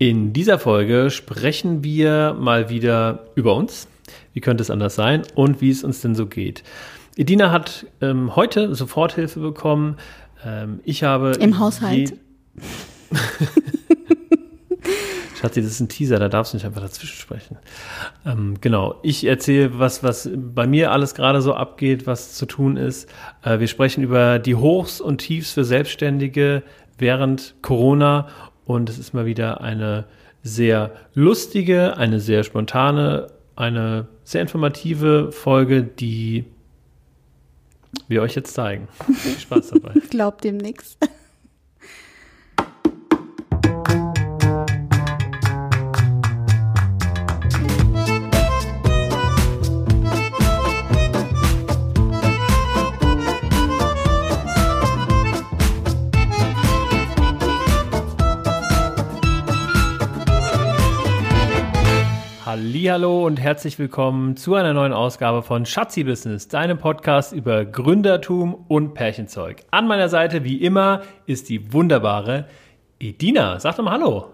In dieser Folge sprechen wir mal wieder über uns. Wie könnte es anders sein und wie es uns denn so geht. Edina hat ähm, heute Soforthilfe bekommen. Ähm, ich habe. Im Haushalt. Schatzi, das ist ein Teaser, da darfst du nicht einfach dazwischen sprechen. Ähm, genau, ich erzähle, was, was bei mir alles gerade so abgeht, was zu tun ist. Äh, wir sprechen über die Hochs und Tiefs für Selbstständige während Corona und es ist mal wieder eine sehr lustige, eine sehr spontane, eine sehr informative Folge, die wir euch jetzt zeigen. Viel Spaß dabei. Glaubt dem nichts. Hallo und herzlich willkommen zu einer neuen Ausgabe von Schatzi Business, deinem Podcast über Gründertum und Pärchenzeug. An meiner Seite wie immer ist die wunderbare Edina. Sag doch mal Hallo.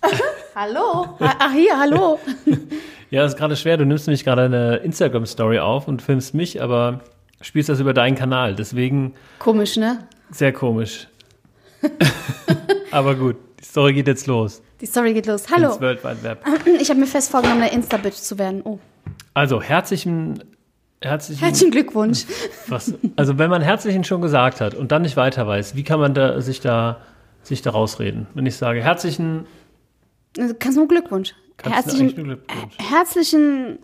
hallo. Ach hier, hallo. ja, das ist gerade schwer. Du nimmst nämlich gerade eine Instagram Story auf und filmst mich, aber spielst das über deinen Kanal. Deswegen. Komisch, ne? Sehr komisch. aber gut, die Story geht jetzt los. Die Story geht los. Hallo. Ins World Wide Web. Ich habe mir fest vorgenommen, eine Insta-Bitch zu werden. Oh. Also, herzlichen, herzlichen, herzlichen Glückwunsch. Was, also, wenn man herzlichen schon gesagt hat und dann nicht weiter weiß, wie kann man da, sich, da, sich da rausreden? Wenn ich sage herzlichen. Also, kannst du nur Glückwunsch. Herzlichen, Glückwunsch. Herzlichen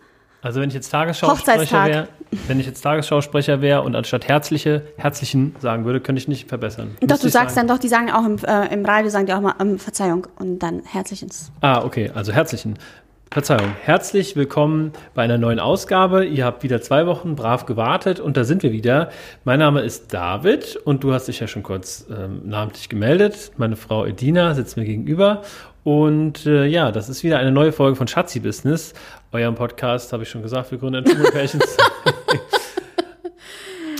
also wenn ich jetzt Tagesschausprecher wäre, wenn ich jetzt Tagesschausprecher wäre und anstatt herzliche, herzlichen sagen würde, könnte ich nicht verbessern. Doch, Müsste du sagst sagen. dann doch, die sagen auch im, äh, im Radio, sagen die auch mal ähm, Verzeihung und dann herzlichens. Ah, okay, also herzlichen. Verzeihung. Herzlich willkommen bei einer neuen Ausgabe. Ihr habt wieder zwei Wochen brav gewartet und da sind wir wieder. Mein Name ist David und du hast dich ja schon kurz ähm, namentlich gemeldet. Meine Frau Edina sitzt mir gegenüber und äh, ja, das ist wieder eine neue Folge von Schatzi Business. Eurem Podcast, habe ich schon gesagt, für Gründer und Pärchens.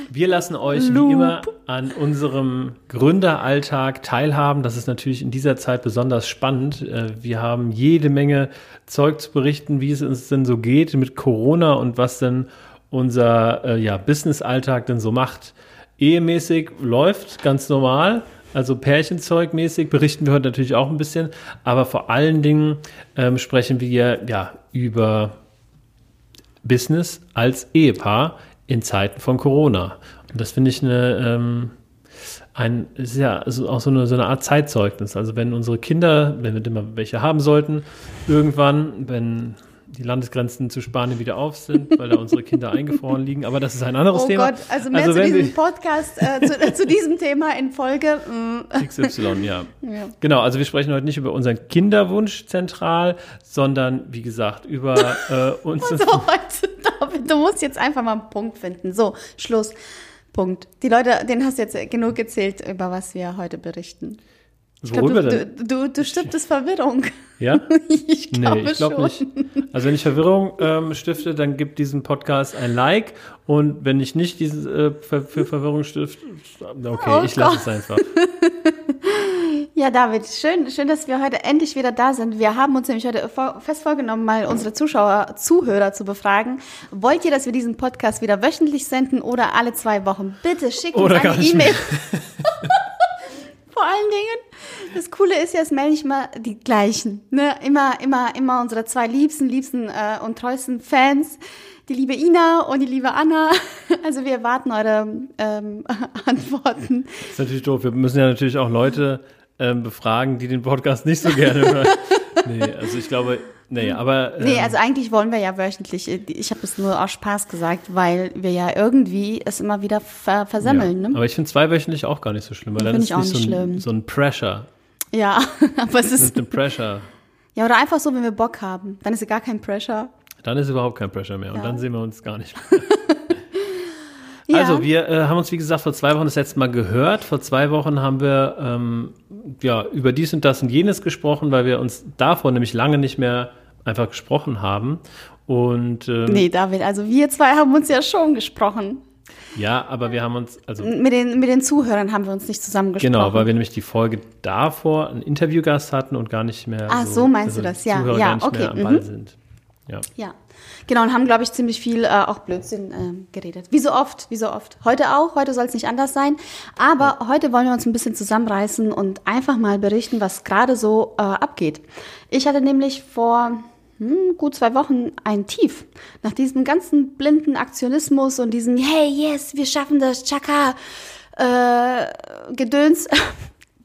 Wir lassen euch Loop. wie immer an unserem Gründeralltag teilhaben. Das ist natürlich in dieser Zeit besonders spannend. Äh, wir haben jede Menge Zeug zu berichten, wie es uns denn so geht mit Corona und was denn unser äh, ja, Business-Alltag denn so macht. Ehemäßig läuft ganz normal. Also Pärchenzeugmäßig berichten wir heute natürlich auch ein bisschen, aber vor allen Dingen ähm, sprechen wir ja über Business als Ehepaar in Zeiten von Corona. Und das finde ich eine, ähm, ein, ist ja auch so eine, so eine Art Zeitzeugnis. Also wenn unsere Kinder, wenn wir immer welche haben sollten, irgendwann, wenn die Landesgrenzen zu Spanien wieder auf sind, weil da unsere Kinder eingefroren liegen. Aber das ist ein anderes oh Thema. Oh Gott, also mehr also zu diesem Podcast, äh, zu, zu, diesem Thema in Folge. Mm. XY, ja. ja. Genau, also wir sprechen heute nicht über unseren Kinderwunsch zentral, sondern wie gesagt über äh, uns. so, heute, du musst jetzt einfach mal einen Punkt finden. So, Schluss. Punkt. Die Leute, den hast du jetzt genug erzählt, über was wir heute berichten. Ich glaub, du? Du, du, du stiftest Verwirrung. Ja? ich glaube nee, ich glaube nicht. Also wenn ich Verwirrung ähm, stifte, dann gibt diesem Podcast ein Like und wenn ich nicht diese, äh, für, für, Verwirrung stifte, okay, oh ich lasse es einfach. Ja, David, schön, schön, dass wir heute endlich wieder da sind. Wir haben uns nämlich heute fest vorgenommen, mal unsere Zuschauer, Zuhörer zu befragen. Wollt ihr, dass wir diesen Podcast wieder wöchentlich senden oder alle zwei Wochen? Bitte schickt uns eine E-Mail. Vor allen Dingen, das Coole ist ja, es melden nicht mal die gleichen. Ne? Immer, immer, immer unsere zwei liebsten, liebsten äh, und treuesten Fans. Die liebe Ina und die liebe Anna. Also wir warten eure ähm, Antworten. Das ist natürlich doof. Wir müssen ja natürlich auch Leute ähm, befragen, die den Podcast nicht so gerne hören. nee, also ich glaube, Nee, aber. Ähm, nee, also eigentlich wollen wir ja wöchentlich. Ich habe es nur aus Spaß gesagt, weil wir ja irgendwie es immer wieder ver versemmeln. Ja, ne? Aber ich finde zweiwöchentlich auch gar nicht so schlimm, weil dann ist nicht so, ein, so ein Pressure. Ja, aber es ist. Mit Pressure. Ja, oder einfach so, wenn wir Bock haben. Dann ist es gar kein Pressure. Dann ist überhaupt kein Pressure mehr. Und dann sehen wir uns gar nicht mehr. Ja. Also, wir äh, haben uns, wie gesagt, vor zwei Wochen das letzte Mal gehört. Vor zwei Wochen haben wir ähm, ja, über dies und das und jenes gesprochen, weil wir uns davor nämlich lange nicht mehr einfach gesprochen haben. Und, ähm, nee, David, also wir zwei haben uns ja schon gesprochen. Ja, aber wir haben uns, also. Mit den, mit den Zuhörern haben wir uns nicht zusammengesprochen. Genau, weil wir nämlich die Folge davor einen Interviewgast hatten und gar nicht mehr. Ah, so, meinst also du das, ja. Zuhörer ja, gar nicht okay. mehr am Ball mhm. sind. Ja. Ja, genau, und haben, glaube ich, ziemlich viel äh, auch Blödsinn äh, geredet. Wie so oft, wie so oft. Heute auch, heute soll es nicht anders sein. Aber ja. heute wollen wir uns ein bisschen zusammenreißen und einfach mal berichten, was gerade so äh, abgeht. Ich hatte nämlich vor hm, gut zwei Wochen ein Tief. Nach diesem ganzen blinden Aktionismus und diesem Hey, yes, wir schaffen das, Chaka, äh, Gedöns.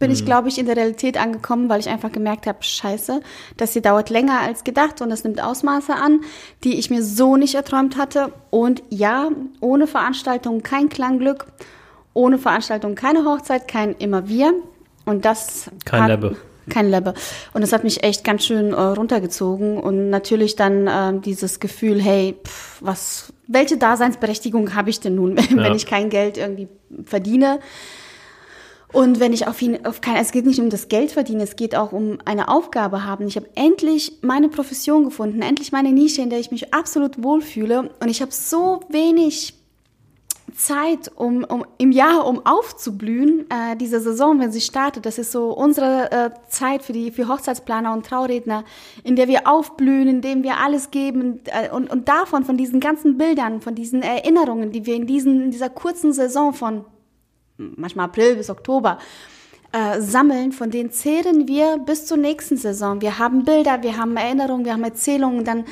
Bin ich, glaube ich, in der Realität angekommen, weil ich einfach gemerkt habe, scheiße, das hier dauert länger als gedacht und das nimmt Ausmaße an, die ich mir so nicht erträumt hatte. Und ja, ohne Veranstaltung kein Klangglück, ohne Veranstaltung keine Hochzeit, kein immer wir. Und das kein hat. Kein Lebbe. Und das hat mich echt ganz schön äh, runtergezogen. Und natürlich dann äh, dieses Gefühl, hey, pff, was, welche Daseinsberechtigung habe ich denn nun, wenn Ja. ich kein Geld irgendwie verdiene? Und wenn ich auf ihn, auf kein, es geht nicht um das Geld verdienen, es geht auch um eine Aufgabe haben. Ich habe endlich meine Profession gefunden, endlich meine Nische, in der ich mich absolut wohlfühle. Und ich habe so wenig Zeit, um, um im Jahr, um aufzublühen, äh, diese Saison, wenn sie startet. Das ist so unsere äh, Zeit für die für Hochzeitsplaner und Trauredner, in der wir aufblühen, in dem wir alles geben äh, und, und davon, von diesen ganzen Bildern, von diesen Erinnerungen, die wir in, diesen, in dieser kurzen Saison von manchmal April bis Oktober äh, sammeln, von denen zehren wir bis zur nächsten Saison. Wir haben Bilder, wir haben Erinnerungen, wir haben Erzählungen, dann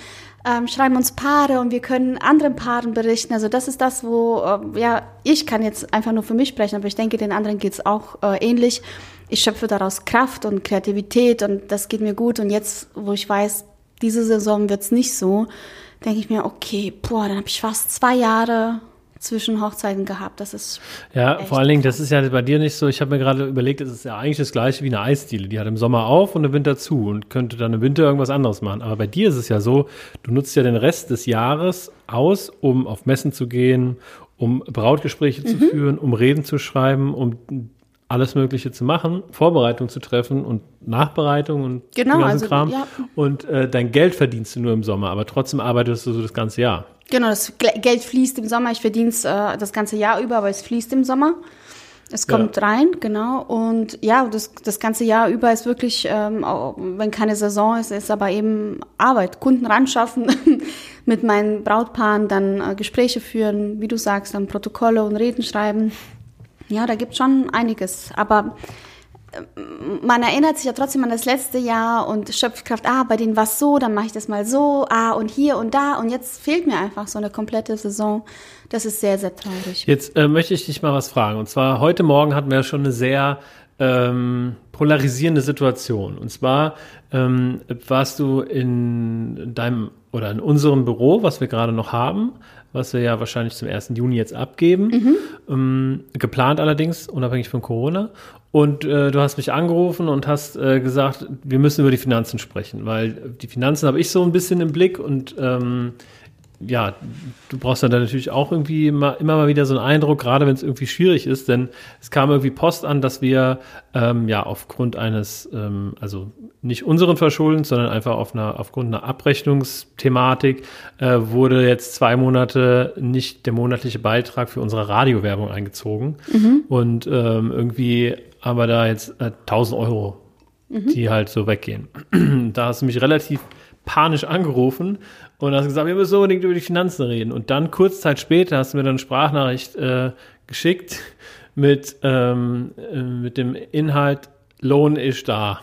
ähm, schreiben uns Paare und wir können anderen Paaren berichten. Also das ist das, wo, äh, ja, ich kann jetzt einfach nur für mich sprechen, aber ich denke, den anderen geht's auch äh, ähnlich. Ich schöpfe daraus Kraft und Kreativität und das geht mir gut. Und jetzt, wo ich weiß, diese Saison wird's nicht so, denke ich mir, okay, boah, dann habe ich fast zwei Jahre zwischen Hochzeiten gehabt. Das ist Ja, vor allen Dingen, das ist ja bei dir nicht so. Ich habe mir gerade überlegt, es ist ja eigentlich das gleiche wie eine Eisdiele. Die hat im Sommer auf und im Winter zu und könnte dann im Winter irgendwas anderes machen. Aber bei dir ist es ja so, du nutzt ja den Rest des Jahres aus, um auf Messen zu gehen, um Brautgespräche Mhm. zu führen, um Reden zu schreiben, um alles Mögliche zu machen, Vorbereitung zu treffen und Nachbereitung und Genau, ganzen also, Kram. ja. Und äh, dein Geld verdienst du nur im Sommer, aber trotzdem arbeitest du so das ganze Jahr. Genau, das Geld fließt im Sommer. Ich verdiene es äh, das ganze Jahr über, aber es fließt im Sommer. Es kommt Ja. rein, genau. Und ja, das, das ganze Jahr über ist wirklich, ähm, auch, wenn keine Saison ist, ist aber eben Arbeit. Kunden ranschaffen, mit meinen Brautpaaren dann äh, Gespräche führen, wie du sagst, dann Protokolle und Reden schreiben. Ja, da gibt schon einiges. Aber man erinnert sich ja trotzdem an das letzte Jahr und schöpft Kraft, ah, bei denen war es so, dann mache ich das mal so, ah, und hier und da. Und jetzt fehlt mir einfach so eine komplette Saison. Das ist sehr, sehr traurig. Jetzt äh, möchte ich dich mal was fragen. Und zwar heute Morgen hatten wir ja schon eine sehr ähm, polarisierende Situation. Und zwar ähm, warst du in deinem oder in unserem Büro, was wir gerade noch haben, was wir ja wahrscheinlich zum 1. Juni jetzt abgeben, ähm, geplant allerdings, unabhängig von Corona. Und äh, du hast mich angerufen und hast äh, gesagt, wir müssen über die Finanzen sprechen, weil die Finanzen habe ich so ein bisschen im Blick und ähm, ja, du brauchst dann natürlich auch irgendwie immer, immer mal wieder so einen Eindruck, gerade wenn es irgendwie schwierig ist, denn es kam irgendwie Post an, dass wir ähm, ja aufgrund eines, ähm, also nicht unseren Verschuldens, sondern einfach auf einer, aufgrund einer Abrechnungsthematik äh, wurde jetzt zwei Monate nicht der monatliche Beitrag für unsere Radiowerbung eingezogen. Und ähm, irgendwie haben wir da jetzt äh, 1000 Euro, die halt so weggehen. da hast du mich relativ panisch angerufen und hast gesagt, wir müssen unbedingt über die Finanzen reden. Und dann kurz Zeit später hast du mir dann eine Sprachnachricht äh, geschickt mit, ähm, äh, mit dem Inhalt Lohn ist da.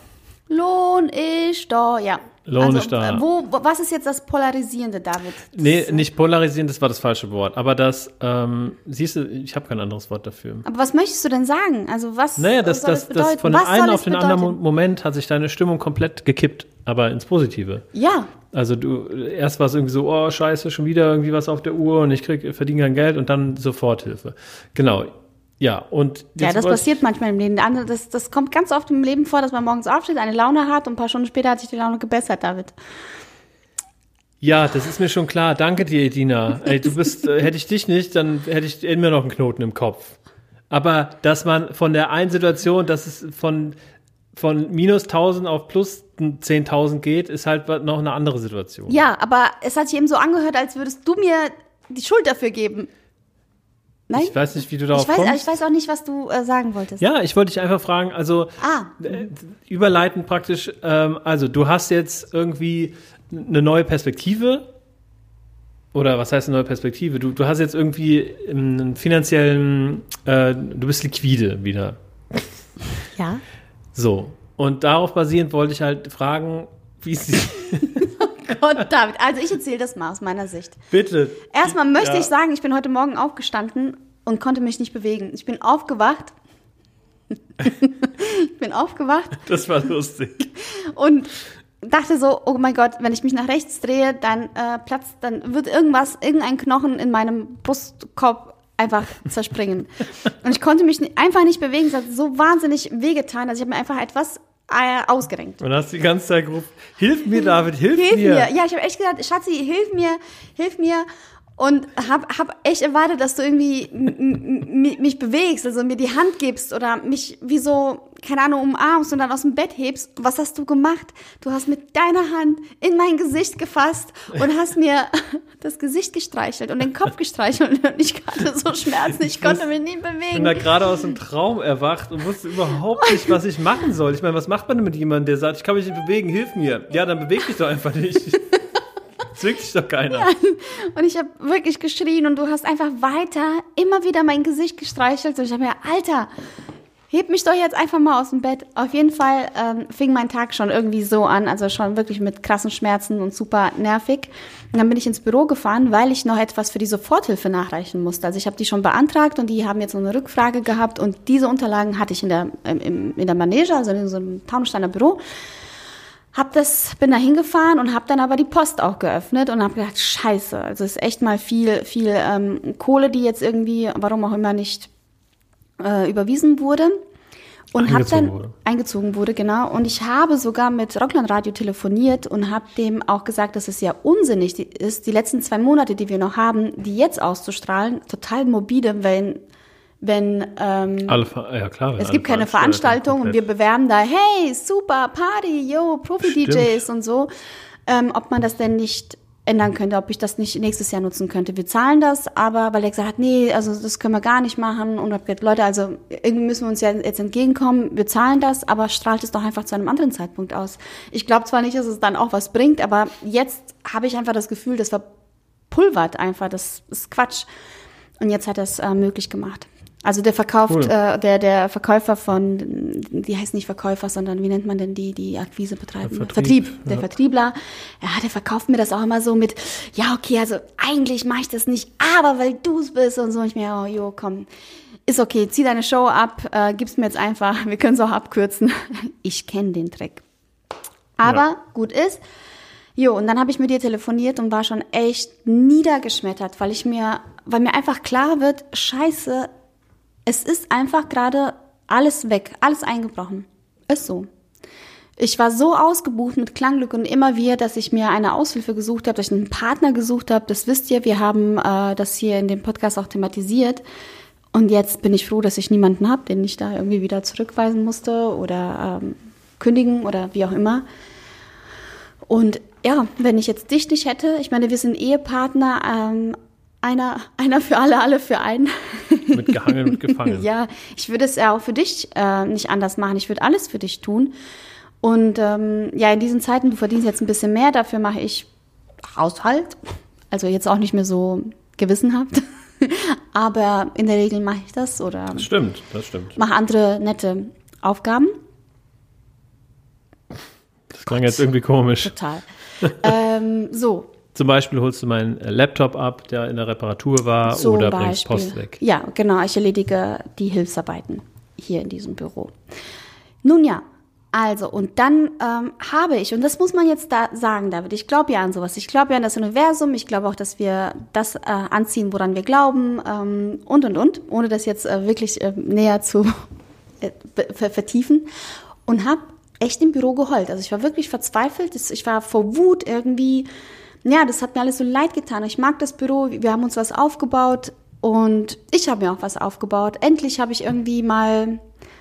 Lohn ist da, ja. Lohn ist da. äh, Wo, was ist jetzt das Polarisierende, David? Das, Nee, nicht polarisieren, das war das falsche Wort. Aber das, ähm, siehst du, ich habe kein anderes Wort dafür. Aber was möchtest du denn sagen? Also was Naja, das, soll das, das bedeuten? von dem was einen auf den anderen bedeuten? Mo- Moment hat sich deine Stimmung komplett gekippt, aber ins Positive. Ja, Also du, erst war es irgendwie so, oh scheiße, schon wieder irgendwie was auf der Uhr und ich krieg, verdiene kein Geld und dann Soforthilfe. Genau. Ja, und ja, das passiert manchmal im Leben. Das, das kommt ganz oft im Leben vor, dass man morgens aufsteht, eine Laune hat und ein paar Stunden später hat sich die Laune gebessert, David. Ja, das ist mir schon klar. Danke dir, Edina. Ey, du bist, äh, hätte ich dich nicht, dann hätte ich immer noch einen Knoten im Kopf. Aber dass man von der einen Situation, dass es von, von minus 1000 auf plus 10.000 geht, ist halt noch eine andere Situation. Ja, aber es hat sich eben so angehört, als würdest du mir die Schuld dafür geben. Nein? Ich weiß nicht, wie du darauf ich weiß, kommst. Ich weiß auch nicht, was du äh, sagen wolltest. Ja, ich wollte dich einfach fragen, also Ah. äh, überleiten praktisch, ähm, also du hast jetzt irgendwie eine neue Perspektive oder was heißt eine neue Perspektive? Du, du hast jetzt irgendwie einen finanziellen, äh, du bist liquide wieder. Ja. So. Und darauf basierend wollte ich halt fragen, wie es Gott, David. Also ich erzähle das mal aus meiner Sicht. bitte. Erstmal möchte Ja. ich sagen, ich bin heute Morgen aufgestanden und konnte mich nicht bewegen. Ich bin aufgewacht. ich bin aufgewacht Das war lustig. und dachte so, oh mein Gott, wenn ich mich nach rechts drehe, dann äh, platzt, dann wird irgendwas, irgendein Knochen in meinem Brustkorb einfach zerspringen. und ich konnte mich einfach nicht bewegen. Es hat so wahnsinnig wehgetan. Also ich habe mir einfach etwas äh, ausgerenkt. Und hast die ganze Zeit gerufen, hilf mir, David, hilf, Hilf mir. mir. Ja, ich habe echt gesagt, Schatzi, hilf mir, hilf mir. Und hab, hab echt erwartet, dass du irgendwie mich bewegst, also mir die Hand gibst oder mich wie so, keine Ahnung, umarmst und dann aus dem Bett hebst. Was hast du gemacht? Du hast mit deiner Hand in mein Gesicht gefasst und hast mir das Gesicht gestreichelt und den Kopf gestreichelt und ich hatte so Schmerzen, ich konnte mich nicht Ich bin bewegen. da gerade aus dem Traum erwacht und wusste überhaupt nicht, was ich machen soll. Ich meine, was macht man denn mit jemandem, der sagt, ich kann mich nicht bewegen, hilf mir? Ja, dann beweg dich doch einfach nicht. Zwingt dich doch keiner. Und ich habe wirklich geschrien und du hast einfach weiter immer wieder mein Gesicht gestreichelt. Und ich habe mir, Alter, heb mich doch jetzt einfach mal aus dem Bett. Auf jeden Fall ähm, fing mein Tag schon irgendwie so an, also schon wirklich mit krassen Schmerzen und super nervig. Und dann bin ich ins Büro gefahren, weil ich noch etwas für die Soforthilfe nachreichen musste. Also ich habe die schon beantragt und die haben jetzt noch eine Rückfrage gehabt und diese Unterlagen hatte ich in der, im, in der Manege, also in so einem Taunussteiner Büro. Hab das, bin da hingefahren und habe dann aber die Post auch geöffnet und habe gedacht, scheiße, also es ist echt mal viel, viel ähm, Kohle, die jetzt irgendwie, warum auch immer nicht äh, überwiesen wurde. Und habe dann wurde. eingezogen wurde, genau. Und ich habe sogar mit Rockland Radio telefoniert und habe dem auch gesagt, dass es ja unsinnig ist, die letzten zwei Monate, die wir noch haben, die jetzt auszustrahlen, total morbide, wenn wenn ähm, Alle, ja klar. es gibt keine Veranstaltung und wir bewerben da, hey, super, Party, yo, Profi-DJs und so, ähm, ob man das denn nicht ändern könnte, ob ich das nicht nächstes Jahr nutzen könnte. Wir zahlen das, aber weil er gesagt hat, nee, also das können wir gar nicht machen und hab gesagt, Leute, also irgendwie müssen wir uns ja jetzt entgegenkommen, wir zahlen das, aber strahlt es doch einfach zu einem anderen Zeitpunkt aus. Ich glaube zwar nicht, dass es dann auch was bringt, aber jetzt habe ich einfach das Gefühl, das verpulvert einfach, das ist Quatsch. Und jetzt hat er es äh, möglich gemacht. Also der verkauft, Cool. äh, der, der Verkäufer von, die heißt nicht Verkäufer, sondern wie nennt man denn die, die Akquise betreiben? Der Vertrieb, Der ja. Vertriebler. Ja, der verkauft mir das auch immer so mit, ja, okay, also eigentlich mache ich das nicht, aber weil du es bist und so. Ich mir, oh, jo, komm, ist okay, zieh deine Show ab, äh, gib's mir jetzt einfach, wir können es auch abkürzen. Ich kenne den Trick. Aber Ja. gut ist. Jo, und dann habe ich mit dir telefoniert und war schon echt niedergeschmettert, weil ich mir, weil mir einfach klar wird, scheiße, es ist einfach gerade alles weg, alles eingebrochen. Ist so. Ich war so ausgebucht mit Klangglück und immer wieder, dass ich mir eine Aushilfe gesucht habe, dass ich einen Partner gesucht habe. Das wisst ihr, wir haben äh, das hier in dem Podcast auch thematisiert. Und jetzt bin ich froh, dass ich niemanden habe, den ich da irgendwie wieder zurückweisen musste oder ähm, kündigen oder wie auch immer. Und ja, wenn ich jetzt dich nicht hätte, ich meine, wir sind Ehepartner, ähm, einer, einer für alle, alle für einen. Mit gehangen und gefangen. Ja, ich würde es ja auch für dich äh, nicht anders machen. Ich würde alles für dich tun. Und ähm, ja, in diesen Zeiten, du verdienst jetzt ein bisschen mehr, dafür mache ich Haushalt. Also jetzt auch nicht mehr so gewissenhaft. Aber in der Regel mache ich das oder Das stimmt, das stimmt. mache andere nette Aufgaben. Das klang jetzt irgendwie komisch. Total. ähm, so, Zum Beispiel holst du meinen äh, Laptop ab, der in der Reparatur war, Zum oder bringst Beispiel. Post weg. Ja, genau. Ich erledige die Hilfsarbeiten hier in diesem Büro. Nun ja, also und dann ähm, habe ich, und das muss man jetzt da sagen, David, ich glaube ja an sowas. Ich glaube ja an das Universum. Ich glaube auch, dass wir das äh, anziehen, woran wir glauben ähm, und, und, und, ohne das jetzt äh, wirklich äh, näher zu äh, vertiefen. Und habe echt im Büro geheult. Also ich war wirklich verzweifelt. Ich war vor Wut irgendwie ja, das hat mir alles so leid getan. Ich mag das Büro, wir haben uns was aufgebaut und ich habe mir auch was aufgebaut. Endlich habe ich irgendwie mal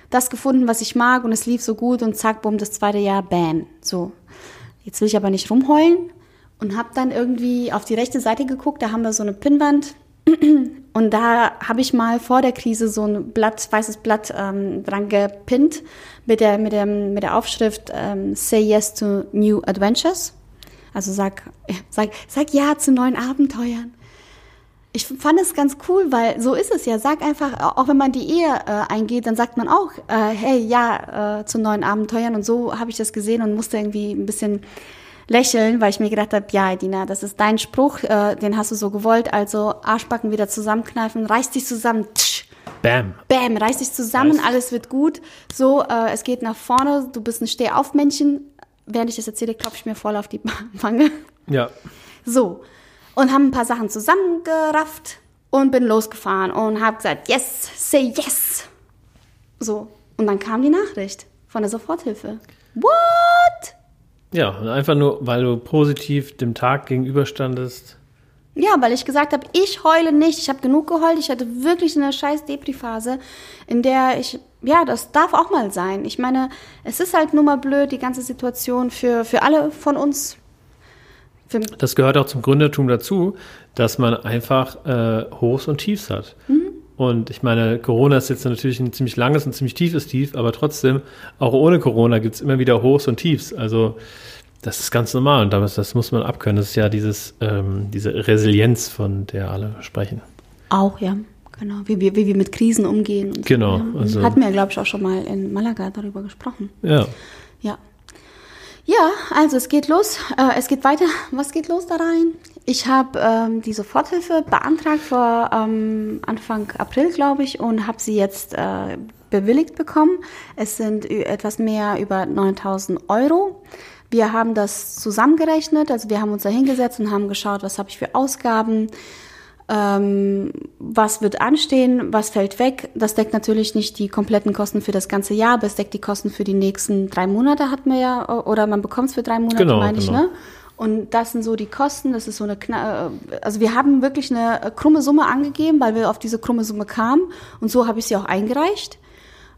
das gefunden, was ich mag und es lief so gut und zack, bumm, das zweite Jahr, bam. So, jetzt will ich aber nicht rumheulen und habe dann irgendwie auf die rechte Seite geguckt, da haben wir so eine Pinnwand Und da habe ich mal vor der Krise so ein Blatt, weißes Blatt ähm, dran gepinnt mit der, mit der, mit der Aufschrift ähm, Say Yes to New Adventures. Also sag, sag, sag Ja zu neuen Abenteuern. Ich fand es ganz cool, weil so ist es ja. Sag einfach, auch wenn man die Ehe äh, eingeht, dann sagt man auch, äh, hey, ja äh, zu neuen Abenteuern. Und so habe ich das gesehen und musste irgendwie ein bisschen lächeln, weil ich mir gedacht habe, ja, Edina, das ist dein Spruch, äh, den hast du so gewollt, also Arschbacken wieder zusammenkneifen, reiß dich zusammen, tsch, Bam. bam, reiß dich zusammen, Nice. alles wird gut. So, äh, es geht nach vorne, du bist ein Stehaufmännchen. Während ich das erzähle, klopfe ich mir voll auf die Wange. Ja. So. Und haben ein paar Sachen zusammengerafft und bin losgefahren und habe gesagt, yes, say yes. So. Und dann kam die Nachricht von der Soforthilfe. What? Ja, einfach nur, weil du positiv dem Tag gegenüberstandest. Ja, weil ich gesagt habe, ich heule nicht. Ich habe genug geheult. Ich hatte wirklich eine scheiß Depri-Phase, in der ich, ja, das darf auch mal sein. Ich meine, es ist halt nur mal blöd, die ganze Situation für, für alle von uns. Für, Das gehört auch zum Gründertum dazu, dass man einfach äh, Hochs und Tiefs hat. Und ich meine, Corona ist jetzt natürlich ein ziemlich langes und ziemlich tiefes Tief, aber trotzdem, auch ohne Corona gibt es immer wieder Hochs und Tiefs. Also das ist ganz normal und das, das muss man abkönnen. Das ist ja dieses, ähm, diese Resilienz, von der alle sprechen. auch, ja. Genau, wie wir, wie wir mit Krisen umgehen. Und Genau, So, ja. also- Hatten wir, glaube ich, auch schon mal in Malaga darüber gesprochen. Ja. Ja. Ja, also es geht los. Äh, es geht weiter. Was geht los da rein? Ich habe ähm, die Soforthilfe beantragt vor ähm, Anfang April, glaube ich, und habe sie jetzt äh, bewilligt bekommen. Es sind etwas mehr über 9000 Euro. Wir haben das zusammengerechnet, also wir haben uns da hingesetzt und haben geschaut, was habe ich für Ausgaben, ähm, was wird anstehen, was fällt weg. Das deckt natürlich nicht die kompletten Kosten für das ganze Jahr, aber es deckt die Kosten für die nächsten drei Monate, hat man ja, oder man bekommt es für drei Monate, Genau, meine ich, genau. ne? Und das sind so die Kosten, das ist so eine, kna- äh, also wir haben wirklich eine krumme Summe angegeben, weil wir auf diese krumme Summe kamen und so habe ich sie auch eingereicht,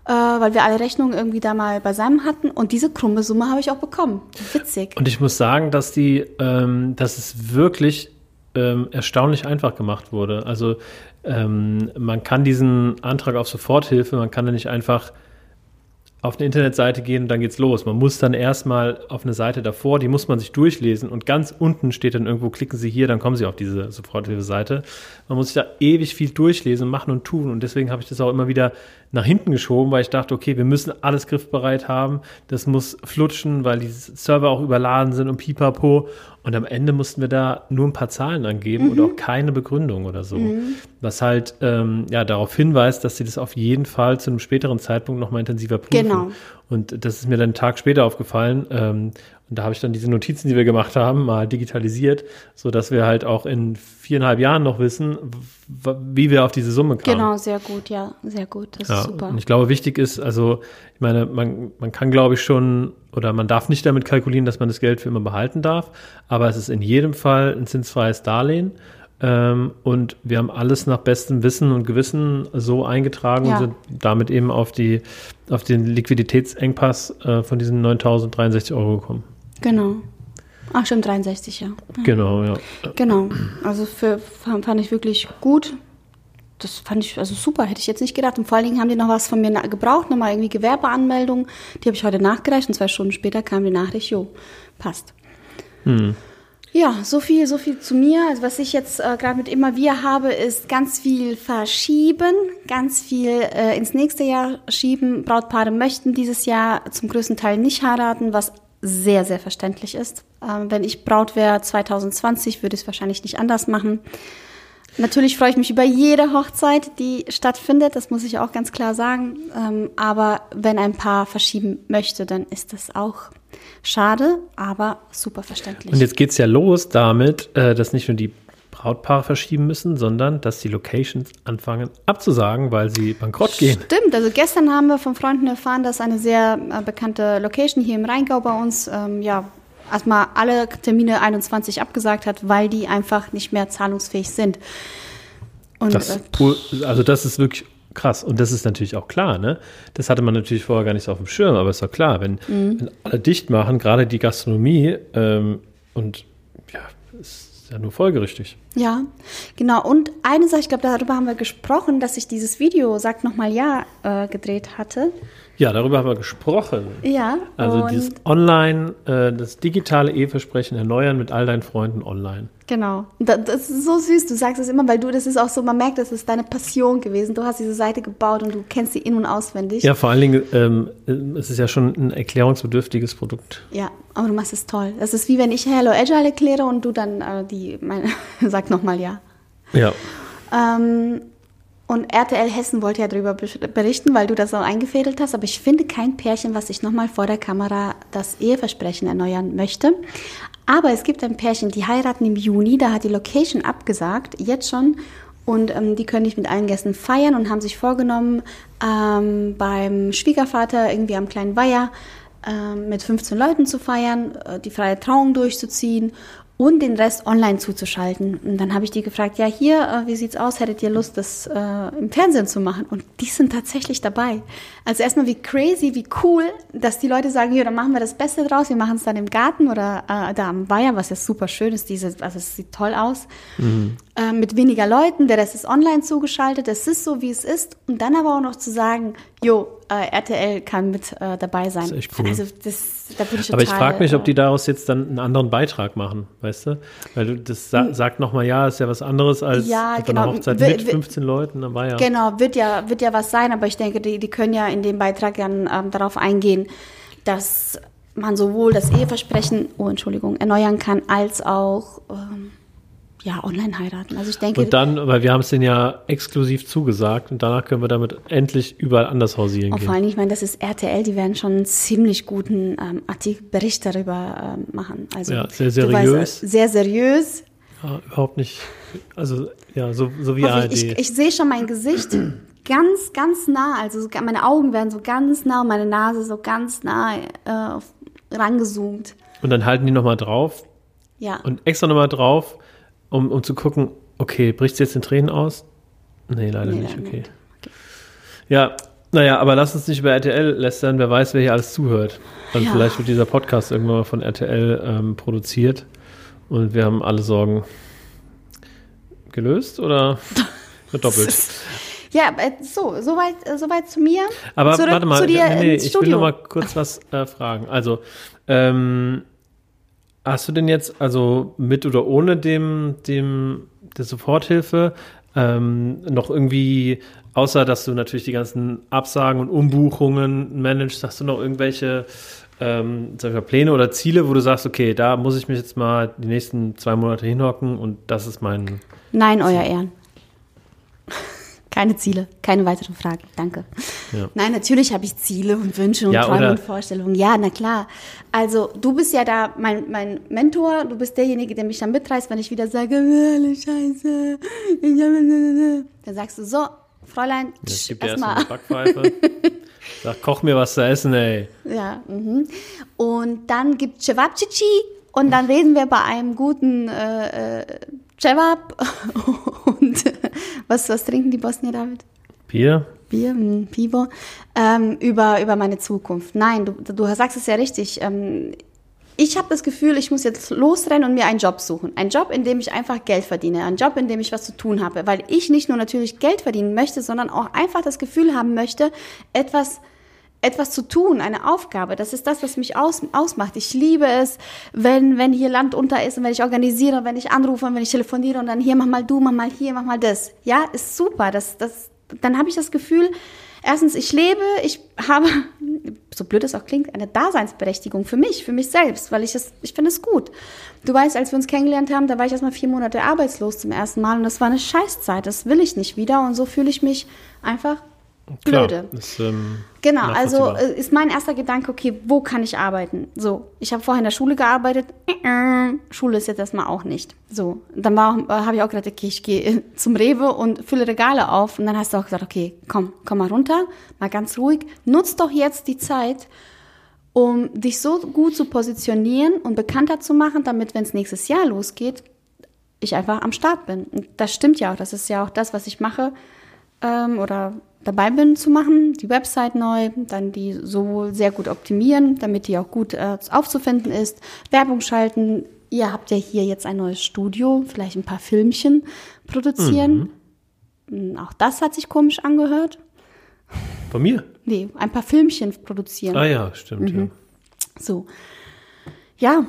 äh, weil wir alle Rechnungen irgendwie da mal beisammen hatten und diese krumme Summe habe ich auch bekommen. Witzig. Und ich muss sagen, dass die, ähm, dass es wirklich ähm, erstaunlich einfach gemacht wurde. Also ähm, man kann diesen Antrag auf Soforthilfe, man kann da nicht einfach auf eine Internetseite gehen und dann geht's los. Man muss dann erstmal auf eine Seite davor, die muss man sich durchlesen und ganz unten steht dann irgendwo, klicken Sie hier, dann kommen Sie auf diese Soforthilfe-Seite. Man muss sich da ewig viel durchlesen, machen und tun und deswegen habe ich das auch immer wieder nach hinten geschoben, weil ich dachte, okay, wir müssen alles griffbereit haben, das muss flutschen, weil die Server auch überladen sind und pipapo und am Ende mussten wir da nur ein paar Zahlen angeben und auch keine Begründung oder so. Was halt ähm, ja darauf hinweist, dass sie das auf jeden Fall zu einem späteren Zeitpunkt nochmal intensiver prüfen. Genau. Und das ist mir dann einen Tag später aufgefallen. Ähm, und da habe ich dann diese Notizen, die wir gemacht haben, mal digitalisiert, so dass wir halt auch in viereinhalb Jahren noch wissen, wie wir auf diese Summe kamen. Genau, sehr gut, ja, sehr gut, das Ja, ist super. und ich glaube, wichtig ist, also, ich meine, man, man kann, glaube ich, schon, oder man darf nicht damit kalkulieren, dass man das Geld für immer behalten darf, aber es ist in jedem Fall ein zinsfreies Darlehen. Ähm, und wir haben alles nach bestem Wissen und Gewissen so eingetragen Ja. und sind damit eben auf, die, auf den Liquiditätsengpass äh, von diesen 9.063 Euro gekommen. Genau. Ach, stimmt, 63, ja. Genau, ja. Genau. Also für, fand ich wirklich gut. Das fand ich also super, hätte ich jetzt nicht gedacht. Und vor allen Dingen haben die noch was von mir gebraucht, nochmal irgendwie Gewerbeanmeldung. Die habe ich heute nachgereicht und zwei Stunden später kam die Nachricht, jo, passt. Ja, so viel, so viel zu mir. Also was ich jetzt äh, gerade mit immer wir habe, ist ganz viel verschieben, ganz viel äh, ins nächste Jahr schieben. Brautpaare möchten dieses Jahr zum größten Teil nicht heiraten, was sehr, sehr verständlich ist. Ähm, wenn ich Braut wäre 2020, würde ich es wahrscheinlich nicht anders machen. Natürlich freue ich mich über jede Hochzeit, die stattfindet, das muss ich auch ganz klar sagen. Ähm, aber wenn ein Paar verschieben möchte, dann ist das auch schade, aber super verständlich. Und jetzt geht's ja los damit, äh, dass nicht nur die Brautpaare verschieben müssen, sondern dass die Locations anfangen abzusagen, weil sie bankrott gehen. Stimmt, also gestern haben wir von Freunden erfahren, dass eine sehr äh, bekannte Location hier im Rheingau bei uns, ähm, ja, erstmal alle Termine 21 abgesagt hat, weil die einfach nicht mehr zahlungsfähig sind. Und Das, äh, also das ist wirklich krass. Und das ist natürlich auch klar, ne? Das hatte man natürlich vorher gar nicht so auf dem Schirm, aber ist doch klar, wenn, Mhm. wenn alle dicht machen, gerade die Gastronomie, ähm, und ja, ist ja nur folgerichtig. Ja, genau. Und eine Sache, ich glaube, darüber haben wir gesprochen, dass ich dieses Video, sag nochmal ja, äh, gedreht hatte. Ja, darüber haben wir gesprochen. Ja. Also dieses Online, äh, das digitale Eheversprechen erneuern mit all deinen Freunden online. Genau. Das, ist so süß. Du sagst es immer, weil du, das ist auch so, man merkt, das ist deine Passion gewesen. Du hast diese Seite gebaut und du kennst sie in- und auswendig. Ja, vor allen Dingen, ähm, es ist ja schon ein erklärungsbedürftiges Produkt. Ja, aber du machst es toll. Das ist wie wenn ich Hello Agile erkläre und du dann äh, die, meine, sag nochmal ja. Ja. Ähm, und RTL Hessen wollte ja darüber berichten, weil du das auch eingefädelt hast. Aber ich finde kein Pärchen, was sich nochmal vor der Kamera das Eheversprechen erneuern möchte. Aber es gibt ein Pärchen, die heiraten im Juni. Da hat die Location abgesagt, jetzt schon. Und ähm, die können nicht mit allen Gästen feiern und haben sich vorgenommen, ähm, beim Schwiegervater irgendwie am kleinen Weiher ähm, mit 15 Leuten zu feiern, äh, die freie Trauung durchzuziehen und den Rest online zuzuschalten. Und dann habe ich die gefragt, ja hier, äh, wie sieht's aus? Hättet ihr Lust, das äh, im Fernsehen zu machen? Und die sind tatsächlich dabei. Also erstmal wie crazy, wie cool, dass die Leute sagen, ja, dann machen wir das Beste draus. Wir machen es dann im Garten oder äh, da am Weiher, was ja super schön ist. Diese, also es sieht toll aus. Mhm. Äh, mit weniger Leuten, der Rest ist online zugeschaltet. Es ist so, wie es ist. Und dann aber auch noch zu sagen, jo, äh, RTL kann mit äh, dabei sein. Das ist echt cool. Also das, da bin ich total, Aber ich frage mich, ob die daraus jetzt dann einen anderen Beitrag machen, weißt du? Weil du das sa hm. sagt nochmal, ja, ist ja was anderes als ja, genau. eine Hochzeit mit 15 Leuten dabei. Ja. Genau, wird ja, wird ja was sein, aber ich denke, die, die können ja in dem Beitrag dann ähm, darauf eingehen, dass man sowohl das Eheversprechen, oh Entschuldigung, erneuern kann, als auch ähm, ja, online heiraten. Also ich denke. Und dann, weil wir haben es denen ja exklusiv zugesagt und danach können wir damit endlich überall anders hausieren gehen. Vor allem, ich meine, das ist RTL, die werden schon einen ziemlich guten ähm, Artikel, Bericht darüber ähm, machen. Also ja, sehr seriös. Weißt, sehr seriös. Ja, überhaupt nicht. Also ja, so, so wie ARD. Ich, ich, ich sehe schon mein Gesicht ganz, ganz nah. Also meine Augen werden so ganz nah und meine Nase so ganz nah äh, rangezoomt. Und dann halten die nochmal drauf. Ja. Und extra nochmal drauf um, um zu gucken, okay, bricht es jetzt in Tränen aus? Nee, leider nee, nicht, okay. okay. Ja, naja, aber lass uns nicht über RTL lästern, wer weiß, wer hier alles zuhört. Dann ja. vielleicht wird dieser Podcast irgendwann mal von RTL ähm, produziert und wir haben alle Sorgen gelöst oder doppelt? Ja, äh, so, soweit so weit zu mir. Aber Zurück warte mal, nee, nee, ich will noch mal kurz was äh, fragen. Also, ähm, Hast du denn jetzt, also mit oder ohne dem, dem, der Soforthilfe, ähm, noch irgendwie, außer dass du natürlich die ganzen Absagen und Umbuchungen managst, hast du noch irgendwelche ähm, mal, Pläne oder Ziele, wo du sagst, okay, da muss ich mich jetzt mal die nächsten zwei Monate hinhocken und das ist mein. Nein, Ziel. Euer Ehren. Keine Ziele, keine weiteren Fragen. Danke. Ja. Nein, natürlich habe ich Ziele und Wünsche und ja, Träume und Vorstellungen. Ja, na klar. Also du bist ja da mein, mein Mentor, du bist derjenige, der mich dann mitreißt, wenn ich wieder sage, alle Scheiße. Dann sagst du so, Fräulein, ja, ich gebe dir erstmal eine Backpfeife. Sag, koch mir was zu essen, ey. Ja, mhm. und dann gibt Cevapcici und dann reden wir bei einem guten äh, äh, Cevap was, was trinken die Bosnier, David? Bier. Bier, hm, Pivo, ähm, über, über meine Zukunft. Nein, du, du sagst es ja richtig. Ähm, ich habe das Gefühl, ich muss jetzt losrennen und mir einen Job suchen. Ein Job, in dem ich einfach Geld verdiene. Ein Job, in dem ich was zu tun habe. Weil ich nicht nur natürlich Geld verdienen möchte, sondern auch einfach das Gefühl haben möchte, etwas etwas zu tun, eine Aufgabe. Das ist das, was mich aus, ausmacht. Ich liebe es, wenn, wenn hier Land unter ist und wenn ich organisiere, wenn ich anrufe und wenn ich telefoniere und dann hier mach mal du, mach mal hier, mach mal das. Ja, ist super. Das, das, dann habe ich das Gefühl, erstens, ich lebe, ich habe, so blöd es auch klingt, eine Daseinsberechtigung für mich, für mich selbst, weil ich es, ich finde es gut. Du weißt, als wir uns kennengelernt haben, da war ich erstmal vier Monate arbeitslos zum ersten Mal und das war eine Scheißzeit. Das will ich nicht wieder und so fühle ich mich einfach blöde. ist, ähm, genau, also äh, ist mein erster Gedanke, okay, wo kann ich arbeiten? So, ich habe vorher in der Schule gearbeitet. Schule ist jetzt erstmal auch nicht. So, dann äh, habe ich auch gedacht, okay, ich gehe zum Rewe und fülle Regale auf. Und dann hast du auch gesagt, okay, komm, komm mal runter, mal ganz ruhig. Nutz doch jetzt die Zeit, um dich so gut zu positionieren und bekannter zu machen, damit, wenn es nächstes Jahr losgeht, ich einfach am Start bin. Und das stimmt ja auch. Das ist ja auch das, was ich mache ähm, oder dabei bin zu machen, die Website neu, dann die so sehr gut optimieren, damit die auch gut äh, aufzufinden ist, Werbung schalten, ihr habt ja hier jetzt ein neues Studio, vielleicht ein paar Filmchen produzieren. Mhm. Auch das hat sich komisch angehört. Von mir? Nee, ein paar Filmchen produzieren. Ah ja, stimmt, mhm. ja. So. Ja,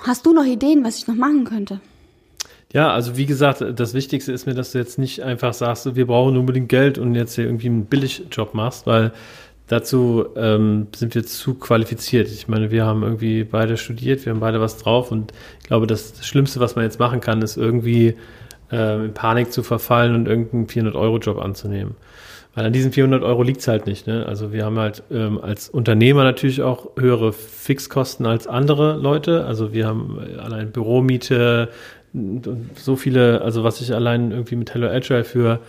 hast du noch Ideen, was ich noch machen könnte? Ja, also wie gesagt, das Wichtigste ist mir, dass du jetzt nicht einfach sagst, wir brauchen unbedingt Geld und jetzt hier irgendwie einen Billigjob machst, weil dazu ähm, sind wir zu qualifiziert. Ich meine, wir haben irgendwie beide studiert, wir haben beide was drauf und ich glaube, das, Schlimmste, was man jetzt machen kann, ist irgendwie äh, in Panik zu verfallen und irgendeinen 400-Euro-Job anzunehmen. Weil an diesen 400 Euro liegt's halt nicht. Ne? Also wir haben halt ähm, als Unternehmer natürlich auch höhere Fixkosten als andere Leute. Also wir haben allein Büromiete, so viele, also was ich allein irgendwie mit Hello Agile für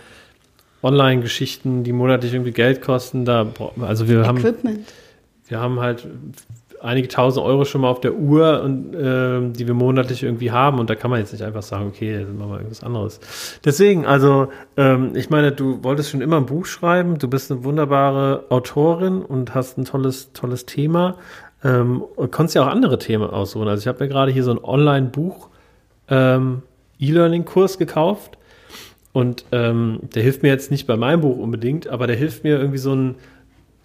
Online-Geschichten, die monatlich irgendwie Geld kosten, da, also wir Equipment. haben, wir haben halt einige tausend Euro schon mal auf der Uhr und äh, die wir monatlich irgendwie haben und da kann man jetzt nicht einfach sagen, okay, machen wir irgendwas anderes. Deswegen, also ähm, ich meine, du wolltest schon immer ein Buch schreiben, du bist eine wunderbare Autorin und hast ein tolles, tolles Thema ähm, und konntest ja auch andere Themen aussuchen. Also ich habe mir gerade hier so ein Online-Buch ähm, E-Learning-Kurs gekauft und ähm, der hilft mir jetzt nicht bei meinem Buch unbedingt, aber der hilft mir irgendwie so ein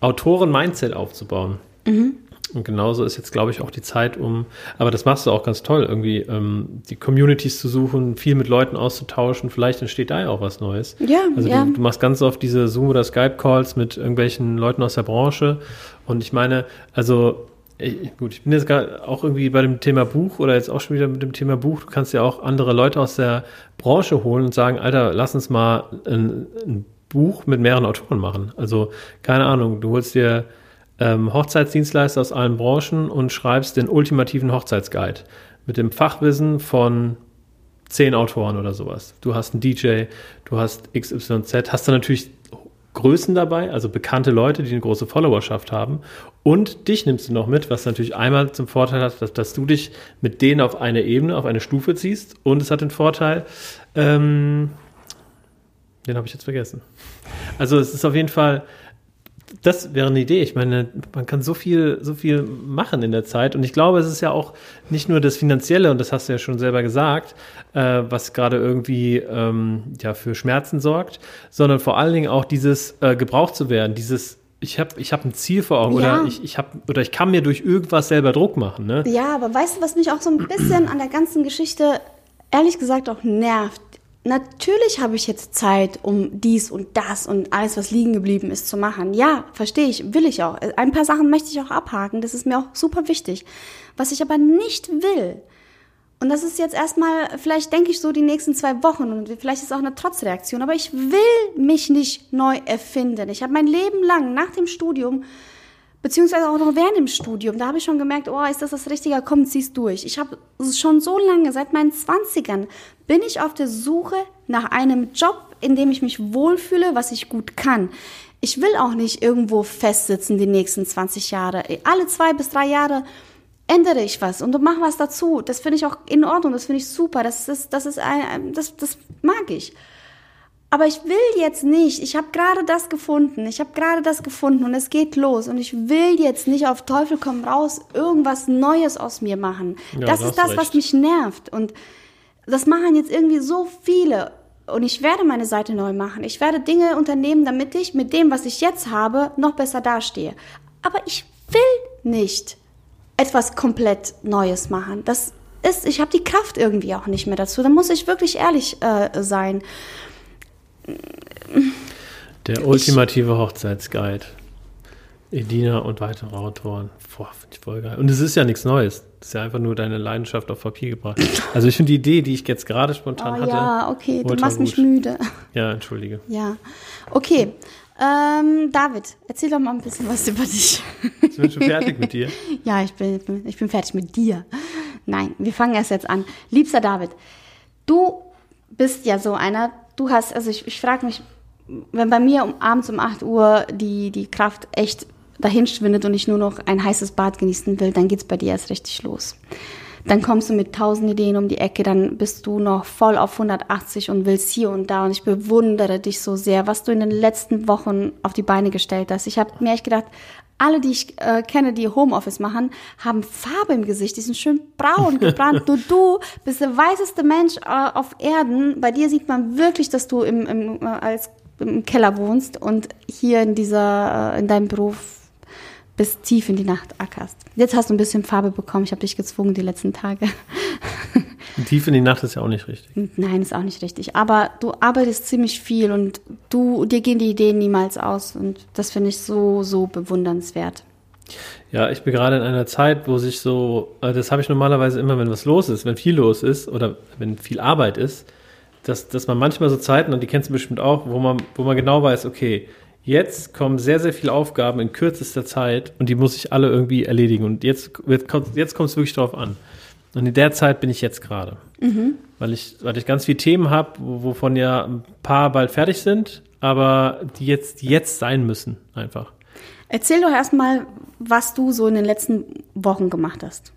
Autoren-Mindset aufzubauen. Mhm. Und genauso ist jetzt, glaube ich, auch die Zeit, um, aber das machst du auch ganz toll, irgendwie ähm, die Communities zu suchen, viel mit Leuten auszutauschen. Vielleicht entsteht da ja auch was Neues. Ja, also ja. Du, du machst ganz oft diese Zoom- oder Skype-Calls mit irgendwelchen Leuten aus der Branche. Und ich meine, also ich, gut, ich bin jetzt gerade auch irgendwie bei dem Thema Buch oder jetzt auch schon wieder mit dem Thema Buch. Du kannst ja auch andere Leute aus der Branche holen und sagen, Alter, lass uns mal ein, ein Buch mit mehreren Autoren machen. Also keine Ahnung, du holst dir ähm, Hochzeitsdienstleister aus allen Branchen und schreibst den ultimativen Hochzeitsguide mit dem Fachwissen von zehn Autoren oder sowas. Du hast einen DJ, du hast XYZ, hast dann natürlich Größen dabei, also bekannte Leute, die eine große Followerschaft haben. Und dich nimmst du noch mit, was natürlich einmal zum Vorteil hat, dass, dass du dich mit denen auf eine Ebene, auf eine Stufe ziehst. Und es hat den Vorteil, ähm, den habe ich jetzt vergessen. Also es ist auf jeden Fall das wäre eine Idee. Ich meine, man kann so viel, so viel machen in der Zeit. Und ich glaube, es ist ja auch nicht nur das Finanzielle, und das hast du ja schon selber gesagt, äh, was gerade irgendwie ähm, ja für Schmerzen sorgt, sondern vor allen Dingen auch dieses äh, gebraucht zu werden, dieses ich habe ich hab ein Ziel vor Augen ja. oder ich, ich hab, oder ich kann mir durch irgendwas selber Druck machen. Ne? Ja, aber weißt du, was mich auch so ein bisschen an der ganzen Geschichte ehrlich gesagt auch nervt? Natürlich habe ich jetzt Zeit, um dies und das und alles, was liegen geblieben ist, zu machen. Ja, verstehe ich, will ich auch. Ein paar Sachen möchte ich auch abhaken, das ist mir auch super wichtig. Was ich aber nicht will, und das ist jetzt erstmal, vielleicht denke ich so die nächsten zwei Wochen und vielleicht ist es auch eine Trotzreaktion, aber ich will mich nicht neu erfinden. Ich habe mein Leben lang nach dem Studium beziehungsweise auch noch während dem Studium, da habe ich schon gemerkt, oh, ist das das Richtige, komm, zieh's durch. Ich habe schon so lange, seit meinen Zwanzigern, bin ich auf der Suche nach einem Job, in dem ich mich wohlfühle, was ich gut kann. Ich will auch nicht irgendwo festsitzen die nächsten 20 Jahre. Alle zwei bis drei Jahre ändere ich was und mache was dazu. Das finde ich auch in Ordnung, das finde ich super. Das ist, das ist ein, das, das mag ich. Aber ich will jetzt nicht, ich habe gerade das gefunden, ich habe gerade das gefunden und es geht los und ich will jetzt nicht auf Teufel komm raus irgendwas Neues aus mir machen. Ja, das ist das, recht. was mich nervt und das machen jetzt irgendwie so viele und ich werde meine Seite neu machen. Ich werde Dinge unternehmen, damit ich mit dem, was ich jetzt habe, noch besser dastehe. Aber ich will nicht etwas komplett Neues machen. Das ist, ich habe die Kraft irgendwie auch nicht mehr dazu. Da muss ich wirklich ehrlich äh, sein. Der ultimative ich, Hochzeitsguide. Edina und weitere Autoren. Boah, finde ich voll geil. Und es ist ja nichts Neues. Das ist ja einfach nur deine Leidenschaft auf Papier gebracht. Also ich finde die Idee, die ich jetzt gerade spontan oh, hatte. Ja, okay, du machst mich müde. Ja, entschuldige. Ja. Okay. Ähm, David, erzähl doch mal ein bisschen was über dich. Ich bin schon fertig mit dir. ja, ich bin, ich bin fertig mit dir. Nein, wir fangen erst jetzt an. Liebster David, du bist ja so einer, du hast, also ich, ich frage mich, wenn bei mir um, abends um 8 Uhr die, die Kraft echt dahin schwindet und ich nur noch ein heißes Bad genießen will, dann geht's bei dir erst richtig los. Dann kommst du mit tausend Ideen um die Ecke, dann bist du noch voll auf 180 und willst hier und da und ich bewundere dich so sehr, was du in den letzten Wochen auf die Beine gestellt hast. Ich habe mir echt gedacht, Alle, die ich äh, kenne, die Homeoffice machen, haben Farbe im Gesicht. Die sind schön braun gebrannt. Nur du bist der weißeste Mensch äh, auf Erden. Bei dir sieht man wirklich, dass du im, im, äh, als, im Keller wohnst und hier in dieser, äh, in deinem Beruf bis tief in die Nacht ackerst. Jetzt hast du ein bisschen Farbe bekommen. Ich habe dich gezwungen die letzten Tage. Tief in die Nacht ist ja auch nicht richtig. Nein, ist auch nicht richtig. Aber du arbeitest ziemlich viel und du, dir gehen die Ideen niemals aus. Und das finde ich so, so bewundernswert. Ja, ich bin gerade in einer Zeit, wo sich so, äh, das habe ich normalerweise immer, wenn was los ist, wenn viel los ist oder wenn viel Arbeit ist, dass, dass man manchmal so Zeiten, und die kennst du bestimmt auch, wo man, wo man genau weiß, okay, Jetzt kommen sehr, sehr viele Aufgaben in kürzester Zeit und die muss ich alle irgendwie erledigen. Und jetzt, jetzt kommt es wirklich drauf an. Und in der Zeit bin ich jetzt gerade. Mhm. Weil, ich, weil ich ganz viele Themen habe, wovon ja ein paar bald fertig sind, aber die jetzt, die jetzt sein müssen, einfach. Erzähl doch erstmal, was du so in den letzten Wochen gemacht hast.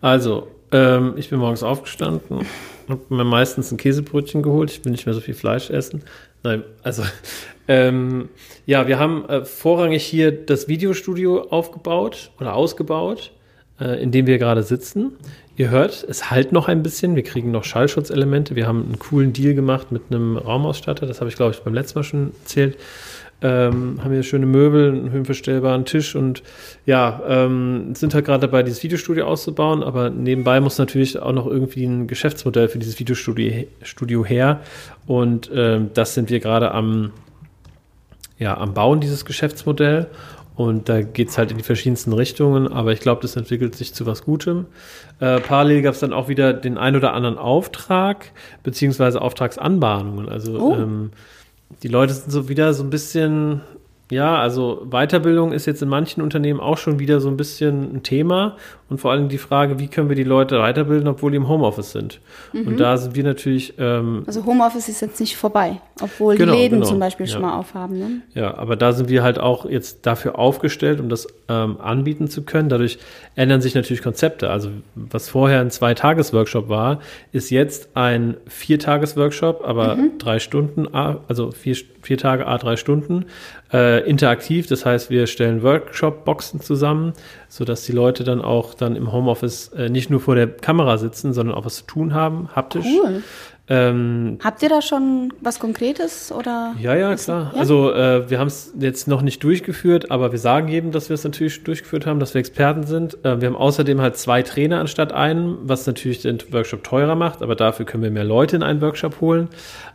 Also, ähm, ich bin morgens aufgestanden, habe mir meistens ein Käsebrötchen geholt. Ich will nicht mehr so viel Fleisch essen. Nein, also ähm, ja, wir haben äh, vorrangig hier das Videostudio aufgebaut oder ausgebaut, äh, in dem wir gerade sitzen. Ihr hört, es halt noch ein bisschen. Wir kriegen noch Schallschutzelemente. Wir haben einen coolen Deal gemacht mit einem Raumausstatter. Das habe ich, glaube ich, beim letzten Mal schon erzählt ähm, haben hier schöne Möbel, einen höhenverstellbaren Tisch und ja, ähm, sind halt gerade dabei, dieses Videostudio auszubauen, aber nebenbei muss natürlich auch noch irgendwie ein Geschäftsmodell für dieses Videostudio Studio her und ähm, das sind wir gerade am, ja, am Bauen, dieses Geschäftsmodell und da geht es halt in die verschiedensten Richtungen, aber ich glaube, das entwickelt sich zu was Gutem. Äh, parallel gab es dann auch wieder den ein oder anderen Auftrag, beziehungsweise Auftragsanbahnungen. Also oh. ähm, die Leute sind so wieder so ein bisschen ja, also Weiterbildung ist jetzt in manchen Unternehmen auch schon wieder so ein bisschen ein Thema und vor allem die Frage, wie können wir die Leute weiterbilden, obwohl die im Homeoffice sind. Mhm. Und da sind wir natürlich. Ähm, also Homeoffice ist jetzt nicht vorbei, obwohl genau, die Läden genau. zum Beispiel ja. schon mal aufhaben. Ne? Ja, aber da sind wir halt auch jetzt dafür aufgestellt, um das ähm, anbieten zu können. Dadurch ändern sich natürlich Konzepte. Also was vorher ein Zwei-Tages-Workshop war, ist jetzt ein Vier-Tages-Workshop, aber mhm. drei Stunden, also vier, vier Tage, a drei Stunden äh, interaktiv. Das heißt, wir stellen Workshop-Boxen zusammen, sodass die Leute dann auch dann im Homeoffice äh, nicht nur vor der Kamera sitzen, sondern auch was zu tun haben, haptisch. Cool. Ähm, Habt ihr da schon was Konkretes oder? Ja, ja, klar. Ja? Also äh, wir haben es jetzt noch nicht durchgeführt, aber wir sagen jedem, dass wir es natürlich durchgeführt haben, dass wir Experten sind. Äh, wir haben außerdem halt zwei Trainer anstatt einen, was natürlich den Workshop teurer macht, aber dafür können wir mehr Leute in einen Workshop holen.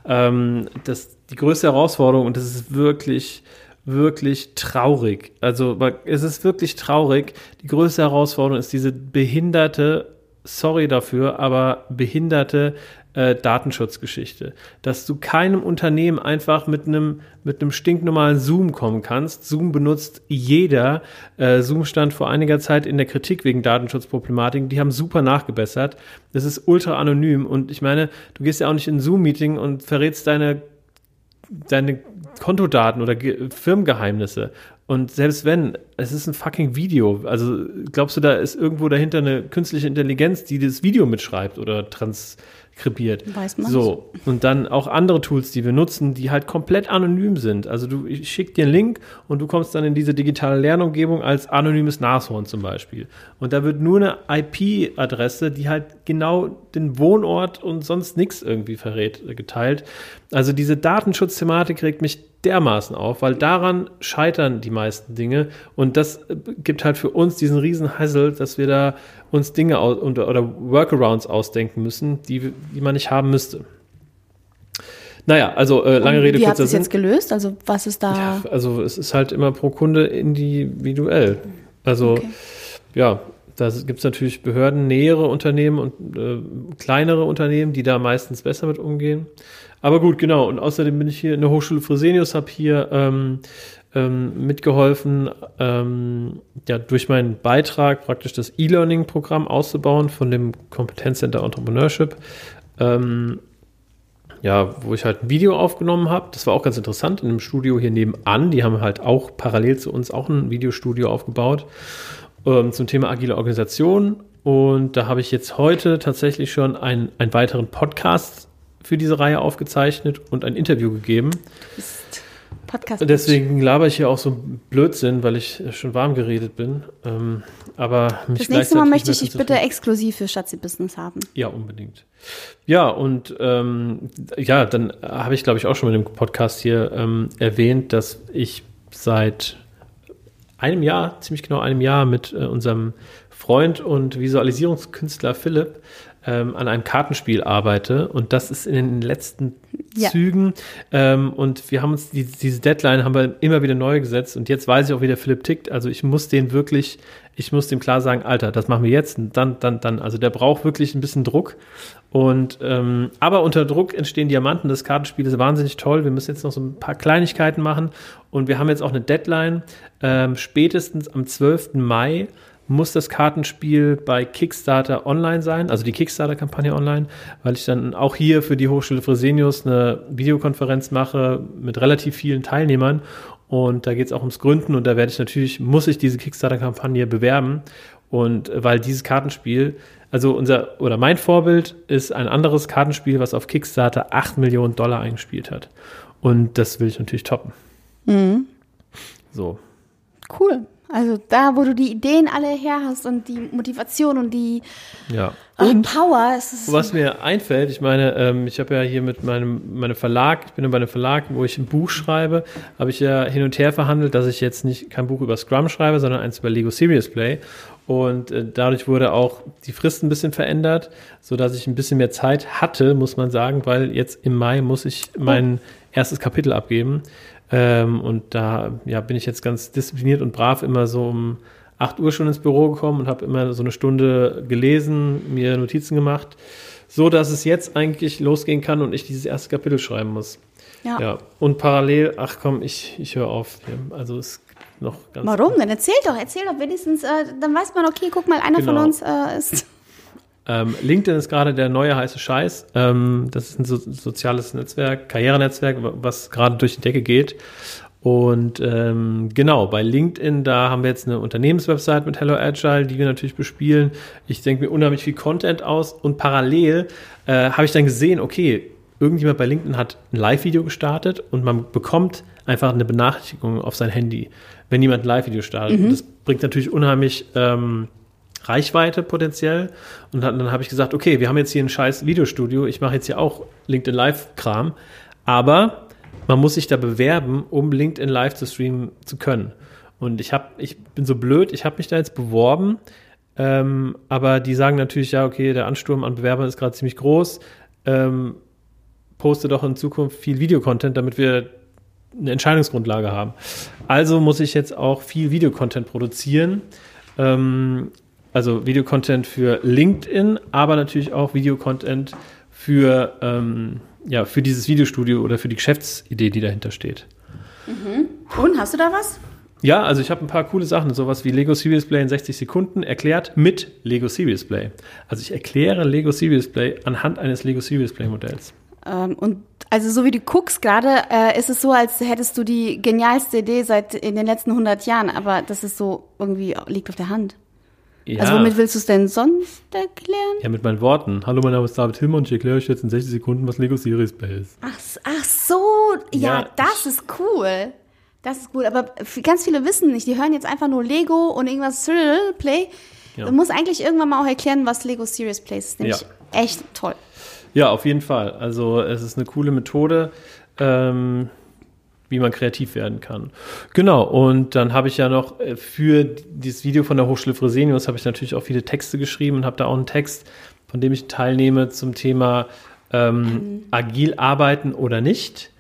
Ähm, das die größte Herausforderung und das ist wirklich wirklich traurig. Also es ist wirklich traurig. Die größte Herausforderung ist diese behinderte, sorry dafür, aber behinderte äh, Datenschutzgeschichte. Dass du keinem Unternehmen einfach mit einem mit stinknormalen Zoom kommen kannst. Zoom benutzt jeder. Äh, Zoom stand vor einiger Zeit in der Kritik wegen Datenschutzproblematiken. Die haben super nachgebessert. Das ist ultra anonym und ich meine, du gehst ja auch nicht in Zoom-Meeting und verrätst deine deine Kontodaten oder Ge Firmengeheimnisse. Und selbst wenn, es ist ein fucking Video. Also glaubst du, da ist irgendwo dahinter eine künstliche Intelligenz, die das Video mitschreibt oder trans krepiert. Weiß man. So. Und dann auch andere Tools, die wir nutzen, die halt komplett anonym sind. Also du, ich schick dir einen Link und du kommst dann in diese digitale Lernumgebung als anonymes Nashorn zum Beispiel. Und da wird nur eine IP-Adresse, die halt genau den Wohnort und sonst nichts irgendwie verrät, geteilt. Also diese Datenschutzthematik regt mich dermaßen auf, weil daran scheitern die meisten Dinge und das äh, gibt halt für uns diesen riesen Hassel, dass wir da uns Dinge aus, oder Workarounds ausdenken müssen, die, die man nicht haben müsste. Naja, also äh, lange Rede, kurzer Sinn. Wie hat es jetzt gelöst? Also was ist da? Ja, also es ist halt immer pro Kunde individuell. Also okay. ja, da gibt es natürlich Behörden, nähere Unternehmen und äh, kleinere Unternehmen, die da meistens besser mit umgehen. Aber gut, genau. Und außerdem bin ich hier in der Hochschule Fresenius, habe hier ähm, ähm, mitgeholfen, ähm, ja, durch meinen Beitrag praktisch das E-Learning-Programm auszubauen von dem Kompetenzcenter Entrepreneurship. Ähm, ja, wo ich halt ein Video aufgenommen habe. Das war auch ganz interessant in einem Studio hier nebenan. Die haben halt auch parallel zu uns auch ein Videostudio aufgebaut ähm, zum Thema agile Organisation. Und da habe ich jetzt heute tatsächlich schon einen, einen weiteren Podcast für diese Reihe aufgezeichnet und ein Interview gegeben. Du bist Podcast. Deswegen laber ich hier auch so Blödsinn, weil ich schon warm geredet bin. Ähm, aber mich Das nächste Mal möchte ich dich bitte exklusiv für Schatzi Business haben. Ja, unbedingt. Ja, und ähm, ja, dann habe ich, glaube ich, auch schon mal im Podcast hier ähm, erwähnt, dass ich seit einem Jahr, ziemlich genau einem Jahr, mit äh, unserem Freund und Visualisierungskünstler Philipp ähm, an einem Kartenspiel arbeite. Und das ist in den letzten Ja. Zügen. Ähm, und wir haben uns die, diese Deadline haben wir immer wieder neu gesetzt. Und jetzt weiß ich auch, wie der Philipp tickt. Also ich muss den wirklich, ich muss dem klar sagen, Alter, das machen wir jetzt und dann, dann, dann. Also der braucht wirklich ein bisschen Druck. Und ähm, aber unter Druck entstehen Diamanten. Das Kartenspiel ist wahnsinnig toll. Wir müssen jetzt noch so ein paar Kleinigkeiten machen. Und wir haben jetzt auch eine Deadline. Ähm, spätestens am 12. Mai muss das Kartenspiel bei Kickstarter online sein, also die Kickstarter-Kampagne online, weil ich dann auch hier für die Hochschule Fresenius eine Videokonferenz mache mit relativ vielen Teilnehmern. Und da geht es auch ums Gründen und da werde ich natürlich, muss ich diese Kickstarter-Kampagne bewerben. Und weil dieses Kartenspiel, also unser oder mein Vorbild ist ein anderes Kartenspiel, was auf Kickstarter 8 Millionen Dollar eingespielt hat. Und das will ich natürlich toppen. So. Cool. Also da, wo du die Ideen alle her hast und die Motivation und die Ja. äh, Power, es ist Was mir einfällt, ich meine, ähm, ich habe ja hier mit meinem, meinem Verlag, ich bin ja bei einem Verlag, wo ich ein Buch schreibe, habe ich ja hin und her verhandelt, dass ich jetzt nicht kein Buch über Scrum schreibe, sondern eins über Lego Serious Play. Und äh, dadurch wurde auch die Frist ein bisschen verändert, so dass ich ein bisschen mehr Zeit hatte, muss man sagen, weil jetzt im Mai muss ich mein erstes Kapitel abgeben. Ähm, und da ja, bin ich jetzt ganz diszipliniert und brav immer so um 8 Uhr schon ins Büro gekommen und habe immer so eine Stunde gelesen, mir Notizen gemacht, so dass es jetzt eigentlich losgehen kann und ich dieses erste Kapitel schreiben muss. ja. Ja, und parallel, ach komm, ich, ich höre auf. Also es noch ganz Warum denn? Erzähl doch, erzähl doch wenigstens, äh, dann weiß man, okay, guck mal, einer von Genau. uns äh, ist. Ähm, LinkedIn ist gerade der neue heiße Scheiß. Ähm, das ist ein so soziales Netzwerk, Karrierenetzwerk, wa- was gerade durch die Decke geht. Und ähm, genau, bei LinkedIn, da haben wir jetzt eine Unternehmenswebsite mit Hello Agile, die wir natürlich bespielen. Ich denke mir unheimlich viel Content aus und parallel äh, habe ich dann gesehen, okay, irgendjemand bei LinkedIn hat ein Live-Video gestartet und man bekommt einfach eine Benachrichtigung auf sein Handy, wenn jemand ein Live-Video startet. Und Das bringt natürlich unheimlich ähm, Reichweite potenziell. Und dann, dann habe ich gesagt, okay, wir haben jetzt hier ein scheiß Videostudio, ich mache jetzt hier auch LinkedIn Live-Kram, aber man muss sich da bewerben, um LinkedIn Live zu streamen zu können. Und ich, hab, ich bin so blöd, ich habe mich da jetzt beworben, ähm, aber die sagen natürlich, ja, okay, der Ansturm an Bewerbern ist gerade ziemlich groß. Ähm, poste doch in Zukunft viel Videocontent, damit wir eine Entscheidungsgrundlage haben. Also muss ich jetzt auch viel Videocontent produzieren. Ähm, also Videocontent für LinkedIn, aber natürlich auch Videocontent für, ähm, ja, für dieses Videostudio oder für die Geschäftsidee, die dahinter steht. Und, hast du da was? Ja, also ich habe ein paar coole Sachen, sowas wie Lego Serious Play in 60 Sekunden erklärt mit Lego Serious Play. Also ich erkläre Lego Serious Play anhand eines Lego Serious Play Modells. Ähm, und also so wie du guckst gerade, äh, ist es so, als hättest du die genialste Idee seit in den letzten 100 Jahren, aber das ist so irgendwie liegt auf der Hand. Ja, Also womit willst du es denn sonst erklären? ja, mit meinen Worten. Hallo, mein Name ist David Hilmer und ich erkläre euch jetzt in 60 Sekunden, was Lego Serious Play ist. Ach, ach so, ja, Ja, das ist cool. Das ist cool, aber ganz viele wissen nicht, die hören jetzt einfach nur Lego und irgendwas Serial Play. Ja. Du musst eigentlich irgendwann mal auch erklären, was Lego Serious Play ist. Nämlich Ja. echt toll. Ja, auf jeden Fall. Also es ist eine coole Methode, ähm, wie man kreativ werden kann. Genau, und dann habe ich ja noch äh, für dieses Video von der Hochschule Fresenius habe ich natürlich auch viele Texte geschrieben und habe da auch einen Text, von dem ich teilnehme zum Thema ähm, agil arbeiten oder nicht,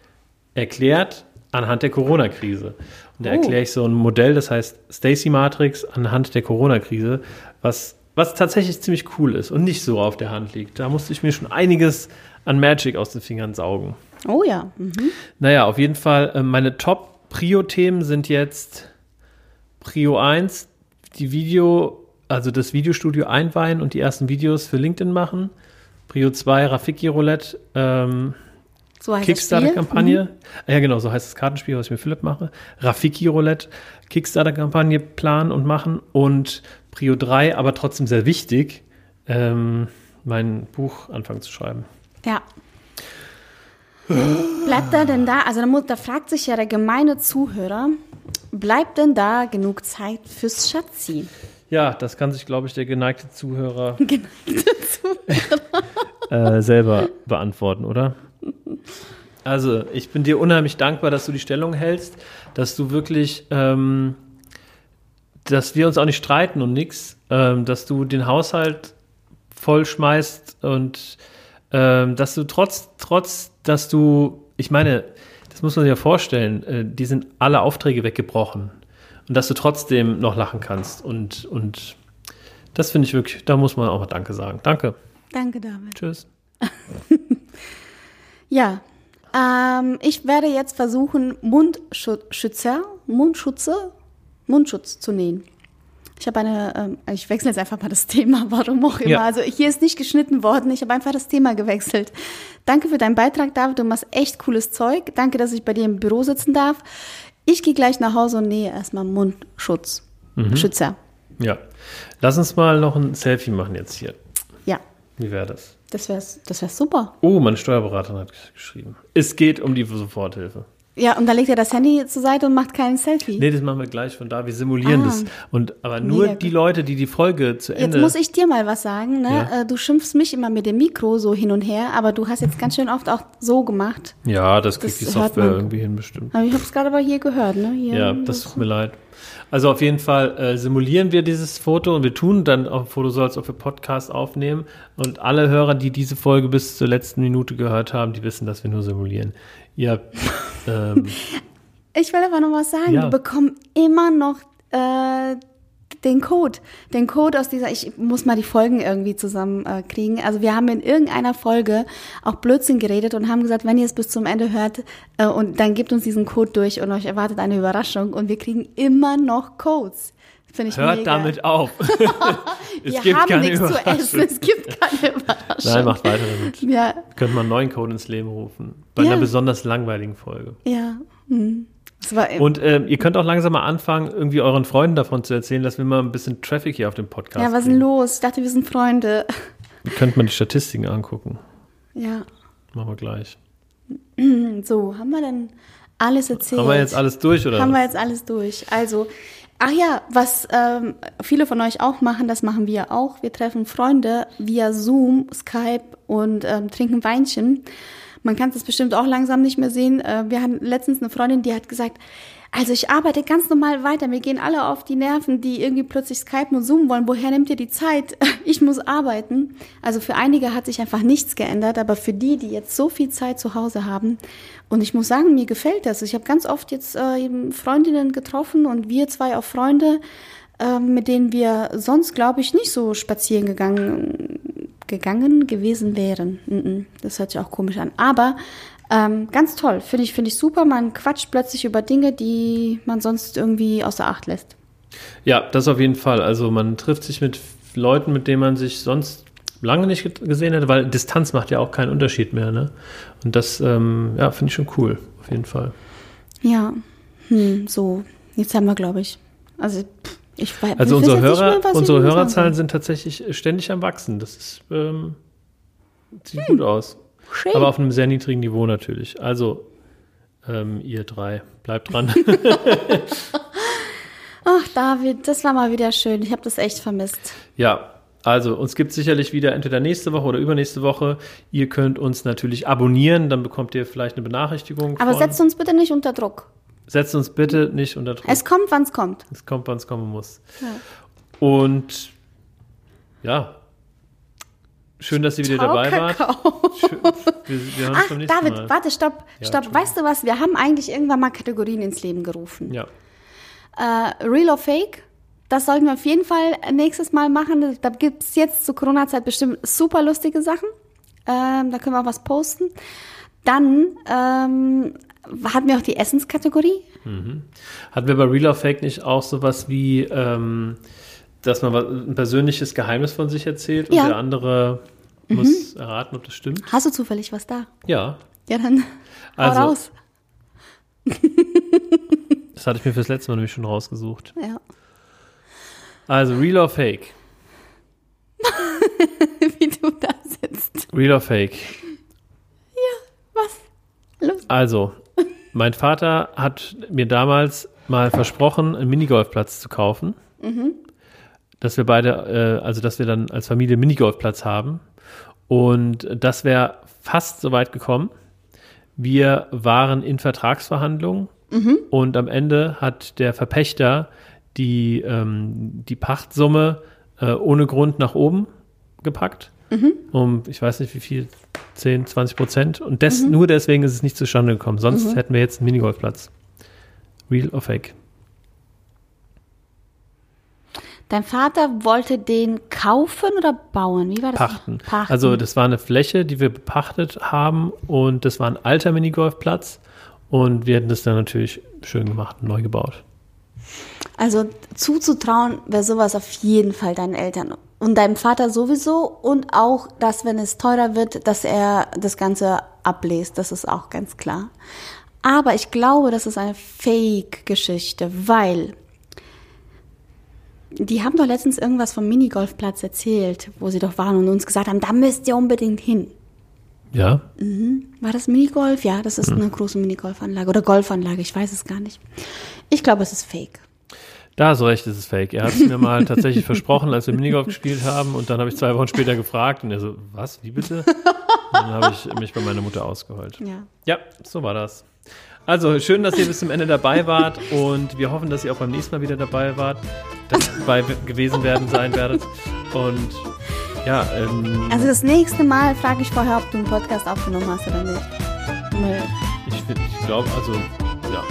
erklärt anhand der Corona-Krise. Und da Oh. erkläre ich so ein Modell, das heißt Stacy Matrix anhand der Corona-Krise, was, was tatsächlich ziemlich cool ist und nicht so auf der Hand liegt. Da musste ich mir schon einiges an Magic aus den Fingern saugen. Oh ja. Mhm. Naja, auf jeden Fall, äh, meine Top-Prio-Themen sind jetzt Prio 1, die Video, also das Videostudio einweihen und die ersten Videos für LinkedIn machen. Prio 2, Rafiki Roulette, ähm, So. Kickstarter-Kampagne. Ah Ja, genau, so heißt das Kartenspiel, was ich mit Philipp mache. Rafiki Roulette, Kickstarter-Kampagne planen und machen. Und Prio 3, aber trotzdem sehr wichtig, ähm, mein Buch anfangen zu schreiben. Ja. Bleibt da denn da, also da, muss, da fragt sich ja der gemeine Zuhörer, bleibt denn da genug Zeit fürs Schatzi? Ja, das kann sich, glaube ich, der geneigte Zuhörer Geneigte Zuhörer. äh, selber beantworten, oder? Also, ich bin dir unheimlich dankbar, dass du die Stellung hältst, dass du wirklich, ähm, dass wir uns auch nicht streiten und nix, ähm, dass du den Haushalt vollschmeißt und ähm, dass du trotz, trotz, dass du, ich meine, das muss man sich ja vorstellen, äh, die sind alle Aufträge weggebrochen und dass du trotzdem noch lachen kannst und, und das finde ich wirklich, da muss man auch mal Danke sagen. Danke. Danke, David. Tschüss. Ja, ähm, ich werde jetzt versuchen, Mundschützer, Mundschutze, Mundschutz zu nähen. Ich habe eine, ähm, ich wechsle jetzt einfach mal das Thema, warum auch immer. Ja. Also hier ist nicht geschnitten worden, ich habe einfach das Thema gewechselt. Danke für deinen Beitrag, David, du machst echt cooles Zeug. Danke, dass ich bei dir im Büro sitzen darf. Ich gehe gleich nach Hause und nähe erstmal Mundschutz, Schützer. Ja. Lass uns mal noch ein Selfie machen jetzt hier. Wie wäre das? das wäre das wär super. Oh, meine Steuerberaterin hat geschrieben. Es geht um die Soforthilfe. Ja, und dann legt er das Handy zur Seite und macht kein Selfie. Nee, das machen wir gleich von da. Wir simulieren Ah. das. Und, aber nur Mega die. Leute, die die Folge zu Jetzt Ende. muss ich dir mal was sagen. Ne? Ja. Äh, Du schimpfst mich immer mit dem Mikro so hin und her, aber du hast jetzt ganz schön oft auch so gemacht. ja, das kriegt Das die Software irgendwie hin bestimmt. Aber ich habe es gerade aber hier gehört. Ne? Hier, Ja, das tut mir leid. Also auf jeden Fall äh, simulieren wir dieses Foto und wir tun dann auch ein Foto so, als ob wir Podcast aufnehmen. Und alle Hörer, die diese Folge bis zur letzten Minute gehört haben, die wissen, dass wir nur simulieren. Habt, ähm, Ich will aber noch was sagen. Ja. Wir bekommen immer noch äh, den Code. Den Code aus dieser, ich muss mal die Folgen irgendwie zusammen äh, kriegen. Also wir haben in irgendeiner Folge auch Blödsinn geredet und haben gesagt, wenn ihr es bis zum Ende hört äh, und dann gebt uns diesen Code durch und euch erwartet eine Überraschung und wir kriegen immer noch Codes. Finde ich hört mega. damit auf. es wir gibt haben keine nichts zu essen, es gibt keine Überraschung. Nein, macht weiter damit. Ja, Könnte man einen neuen Code ins Leben rufen. Bei Ja. einer besonders langweiligen Folge. ja. Hm. Und ähm, ihr könnt auch langsam mal anfangen, irgendwie euren Freunden davon zu erzählen, dass wir mal ein bisschen Traffic hier auf dem Podcast ja, was ist denn los? Ich dachte, wir sind Freunde. Ihr könnt mal die Statistiken angucken. Ja. Machen wir gleich. So, haben wir denn alles erzählt? Haben wir jetzt alles durch, oder? Haben wir jetzt alles durch. Also, ach ja, was ähm, viele von euch auch machen, das machen wir auch. Wir treffen Freunde via Zoom, Skype und ähm, trinken Weinchen. Man kann das bestimmt auch langsam nicht mehr sehen. Äh, wir hatten letztens eine Freundin, die hat gesagt, also ich arbeite ganz normal weiter. Mir gehen alle auf die Nerven, die irgendwie plötzlich Skypen und Zoom wollen. Woher nimmt ihr die Zeit? Ich muss arbeiten. Also für einige hat sich einfach nichts geändert, aber für die, die jetzt so viel Zeit zu Hause haben, und ich muss sagen, mir gefällt das. Ich habe ganz oft jetzt äh, Freundinnen getroffen und wir zwei auch Freunde, äh, mit denen wir sonst, glaube ich, nicht so spazieren gegangen, gegangen gewesen wären. Mhm. Das hört sich auch komisch an. Aber ähm, ganz toll, finde ich, finde ich super. Man quatscht plötzlich über Dinge, die man sonst irgendwie außer Acht lässt. Ja, das auf jeden Fall. Also man trifft sich mit Leuten, mit denen man sich sonst lange nicht ge- gesehen hätte, weil Distanz macht ja auch keinen Unterschied mehr. Ne? Und das, ähm, ja, finde ich schon cool, auf jeden Fall. Ja, hm, so. Jetzt haben wir, glaube ich. Also, ich weiß Also unsere Hörer, mehr, unsere Hörerzahlen sind tatsächlich ständig am wachsen. Das ist, ähm, sieht gut aus. Schön. Aber auf einem sehr niedrigen Niveau natürlich. Also, ähm, ihr drei, bleibt dran. Ach, David, das war mal wieder schön. Ich habe das echt vermisst. Ja, also uns gibt es sicherlich wieder entweder nächste Woche oder übernächste Woche. Ihr könnt uns natürlich abonnieren, dann bekommt ihr vielleicht eine Benachrichtigung. Aber von- setzt uns bitte nicht unter Druck. setzt uns bitte nicht unter Druck. Es kommt, wann es kommt. Es kommt, wann es kommen muss. Ja. Und ja, schön, dass ihr wieder Ciao, dabei wart. Kakao. Schön, wir, wir Ach, David, Mal. warte, stopp, Ja, stopp. Entschuldigung. weißt du was? Wir haben eigentlich irgendwann mal Kategorien ins Leben gerufen. Ja, Äh, Real or Fake? Das sollten wir auf jeden Fall nächstes Mal machen. Da gibt es jetzt zur Corona-Zeit bestimmt super lustige Sachen. Ähm, da können wir auch was posten. Dann ähm, hatten wir auch die Essenskategorie. hatten wir bei Real or Fake nicht auch sowas wie, ähm, dass man ein persönliches Geheimnis von sich erzählt und Ja. Mhm. der andere muss erraten, ob das stimmt? Hast du zufällig was da? Ja, Ja, dann hau Also- raus. das hatte ich mir fürs letzte Mal nämlich schon rausgesucht. Ja. Also Real or Fake? Wie du da sitzt. Real or Fake? Was? Los. Also, mein Vater hat mir damals mal versprochen, einen Minigolfplatz zu kaufen. Dass wir beide, äh, also dass wir dann als Familie einen Minigolfplatz haben. Und das wäre fast so weit gekommen. Wir waren in Vertragsverhandlungen und am Ende hat der Verpächter die, ähm, die Pachtsumme äh, ohne Grund nach oben gepackt. Um, ich weiß nicht wie viel, 10, 20 Prozent. Und des, nur deswegen ist es nicht zustande gekommen. Sonst hätten wir jetzt einen Minigolfplatz. Real or fake? Dein Vater wollte den kaufen oder bauen? Wie war das? Pachten. Pachten. Also das war eine Fläche, die wir bepachtet haben und das war ein alter Minigolfplatz und wir hätten das dann natürlich schön gemacht und neu gebaut. Also zuzutrauen wäre sowas auf jeden Fall deinen Eltern und deinem Vater sowieso und auch, dass wenn es teurer wird, dass er das Ganze ablest. Das ist auch ganz klar. Aber ich glaube, das ist eine Fake-Geschichte, weil die haben doch letztens irgendwas vom Minigolfplatz erzählt, wo sie doch waren und uns gesagt haben, da müsst ihr unbedingt hin. Ja, War das Minigolf? Ja, das ist eine große Minigolfanlage oder Golfanlage, ich weiß es gar nicht. Ich glaube, es ist fake. da hast du recht, es ist fake. Er hat es mir mal tatsächlich versprochen, als wir Minigolf gespielt haben und dann habe ich zwei Wochen später gefragt und er so, was, wie bitte? Und dann habe ich mich bei meiner Mutter ausgeheult. Ja. Ja, so war das. Also schön, dass ihr bis zum Ende dabei wart und wir hoffen, dass ihr auch beim nächsten Mal wieder dabei wart, dabei gewesen werden sein werdet. Und ja, ähm, Also das nächste Mal frage ich vorher, ob du einen Podcast aufgenommen hast oder nicht. Ich, ich glaube, also ja,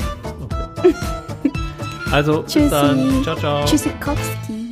okay. Also bis Tschüssi. dann, ciao, ciao. Tschüssikowski.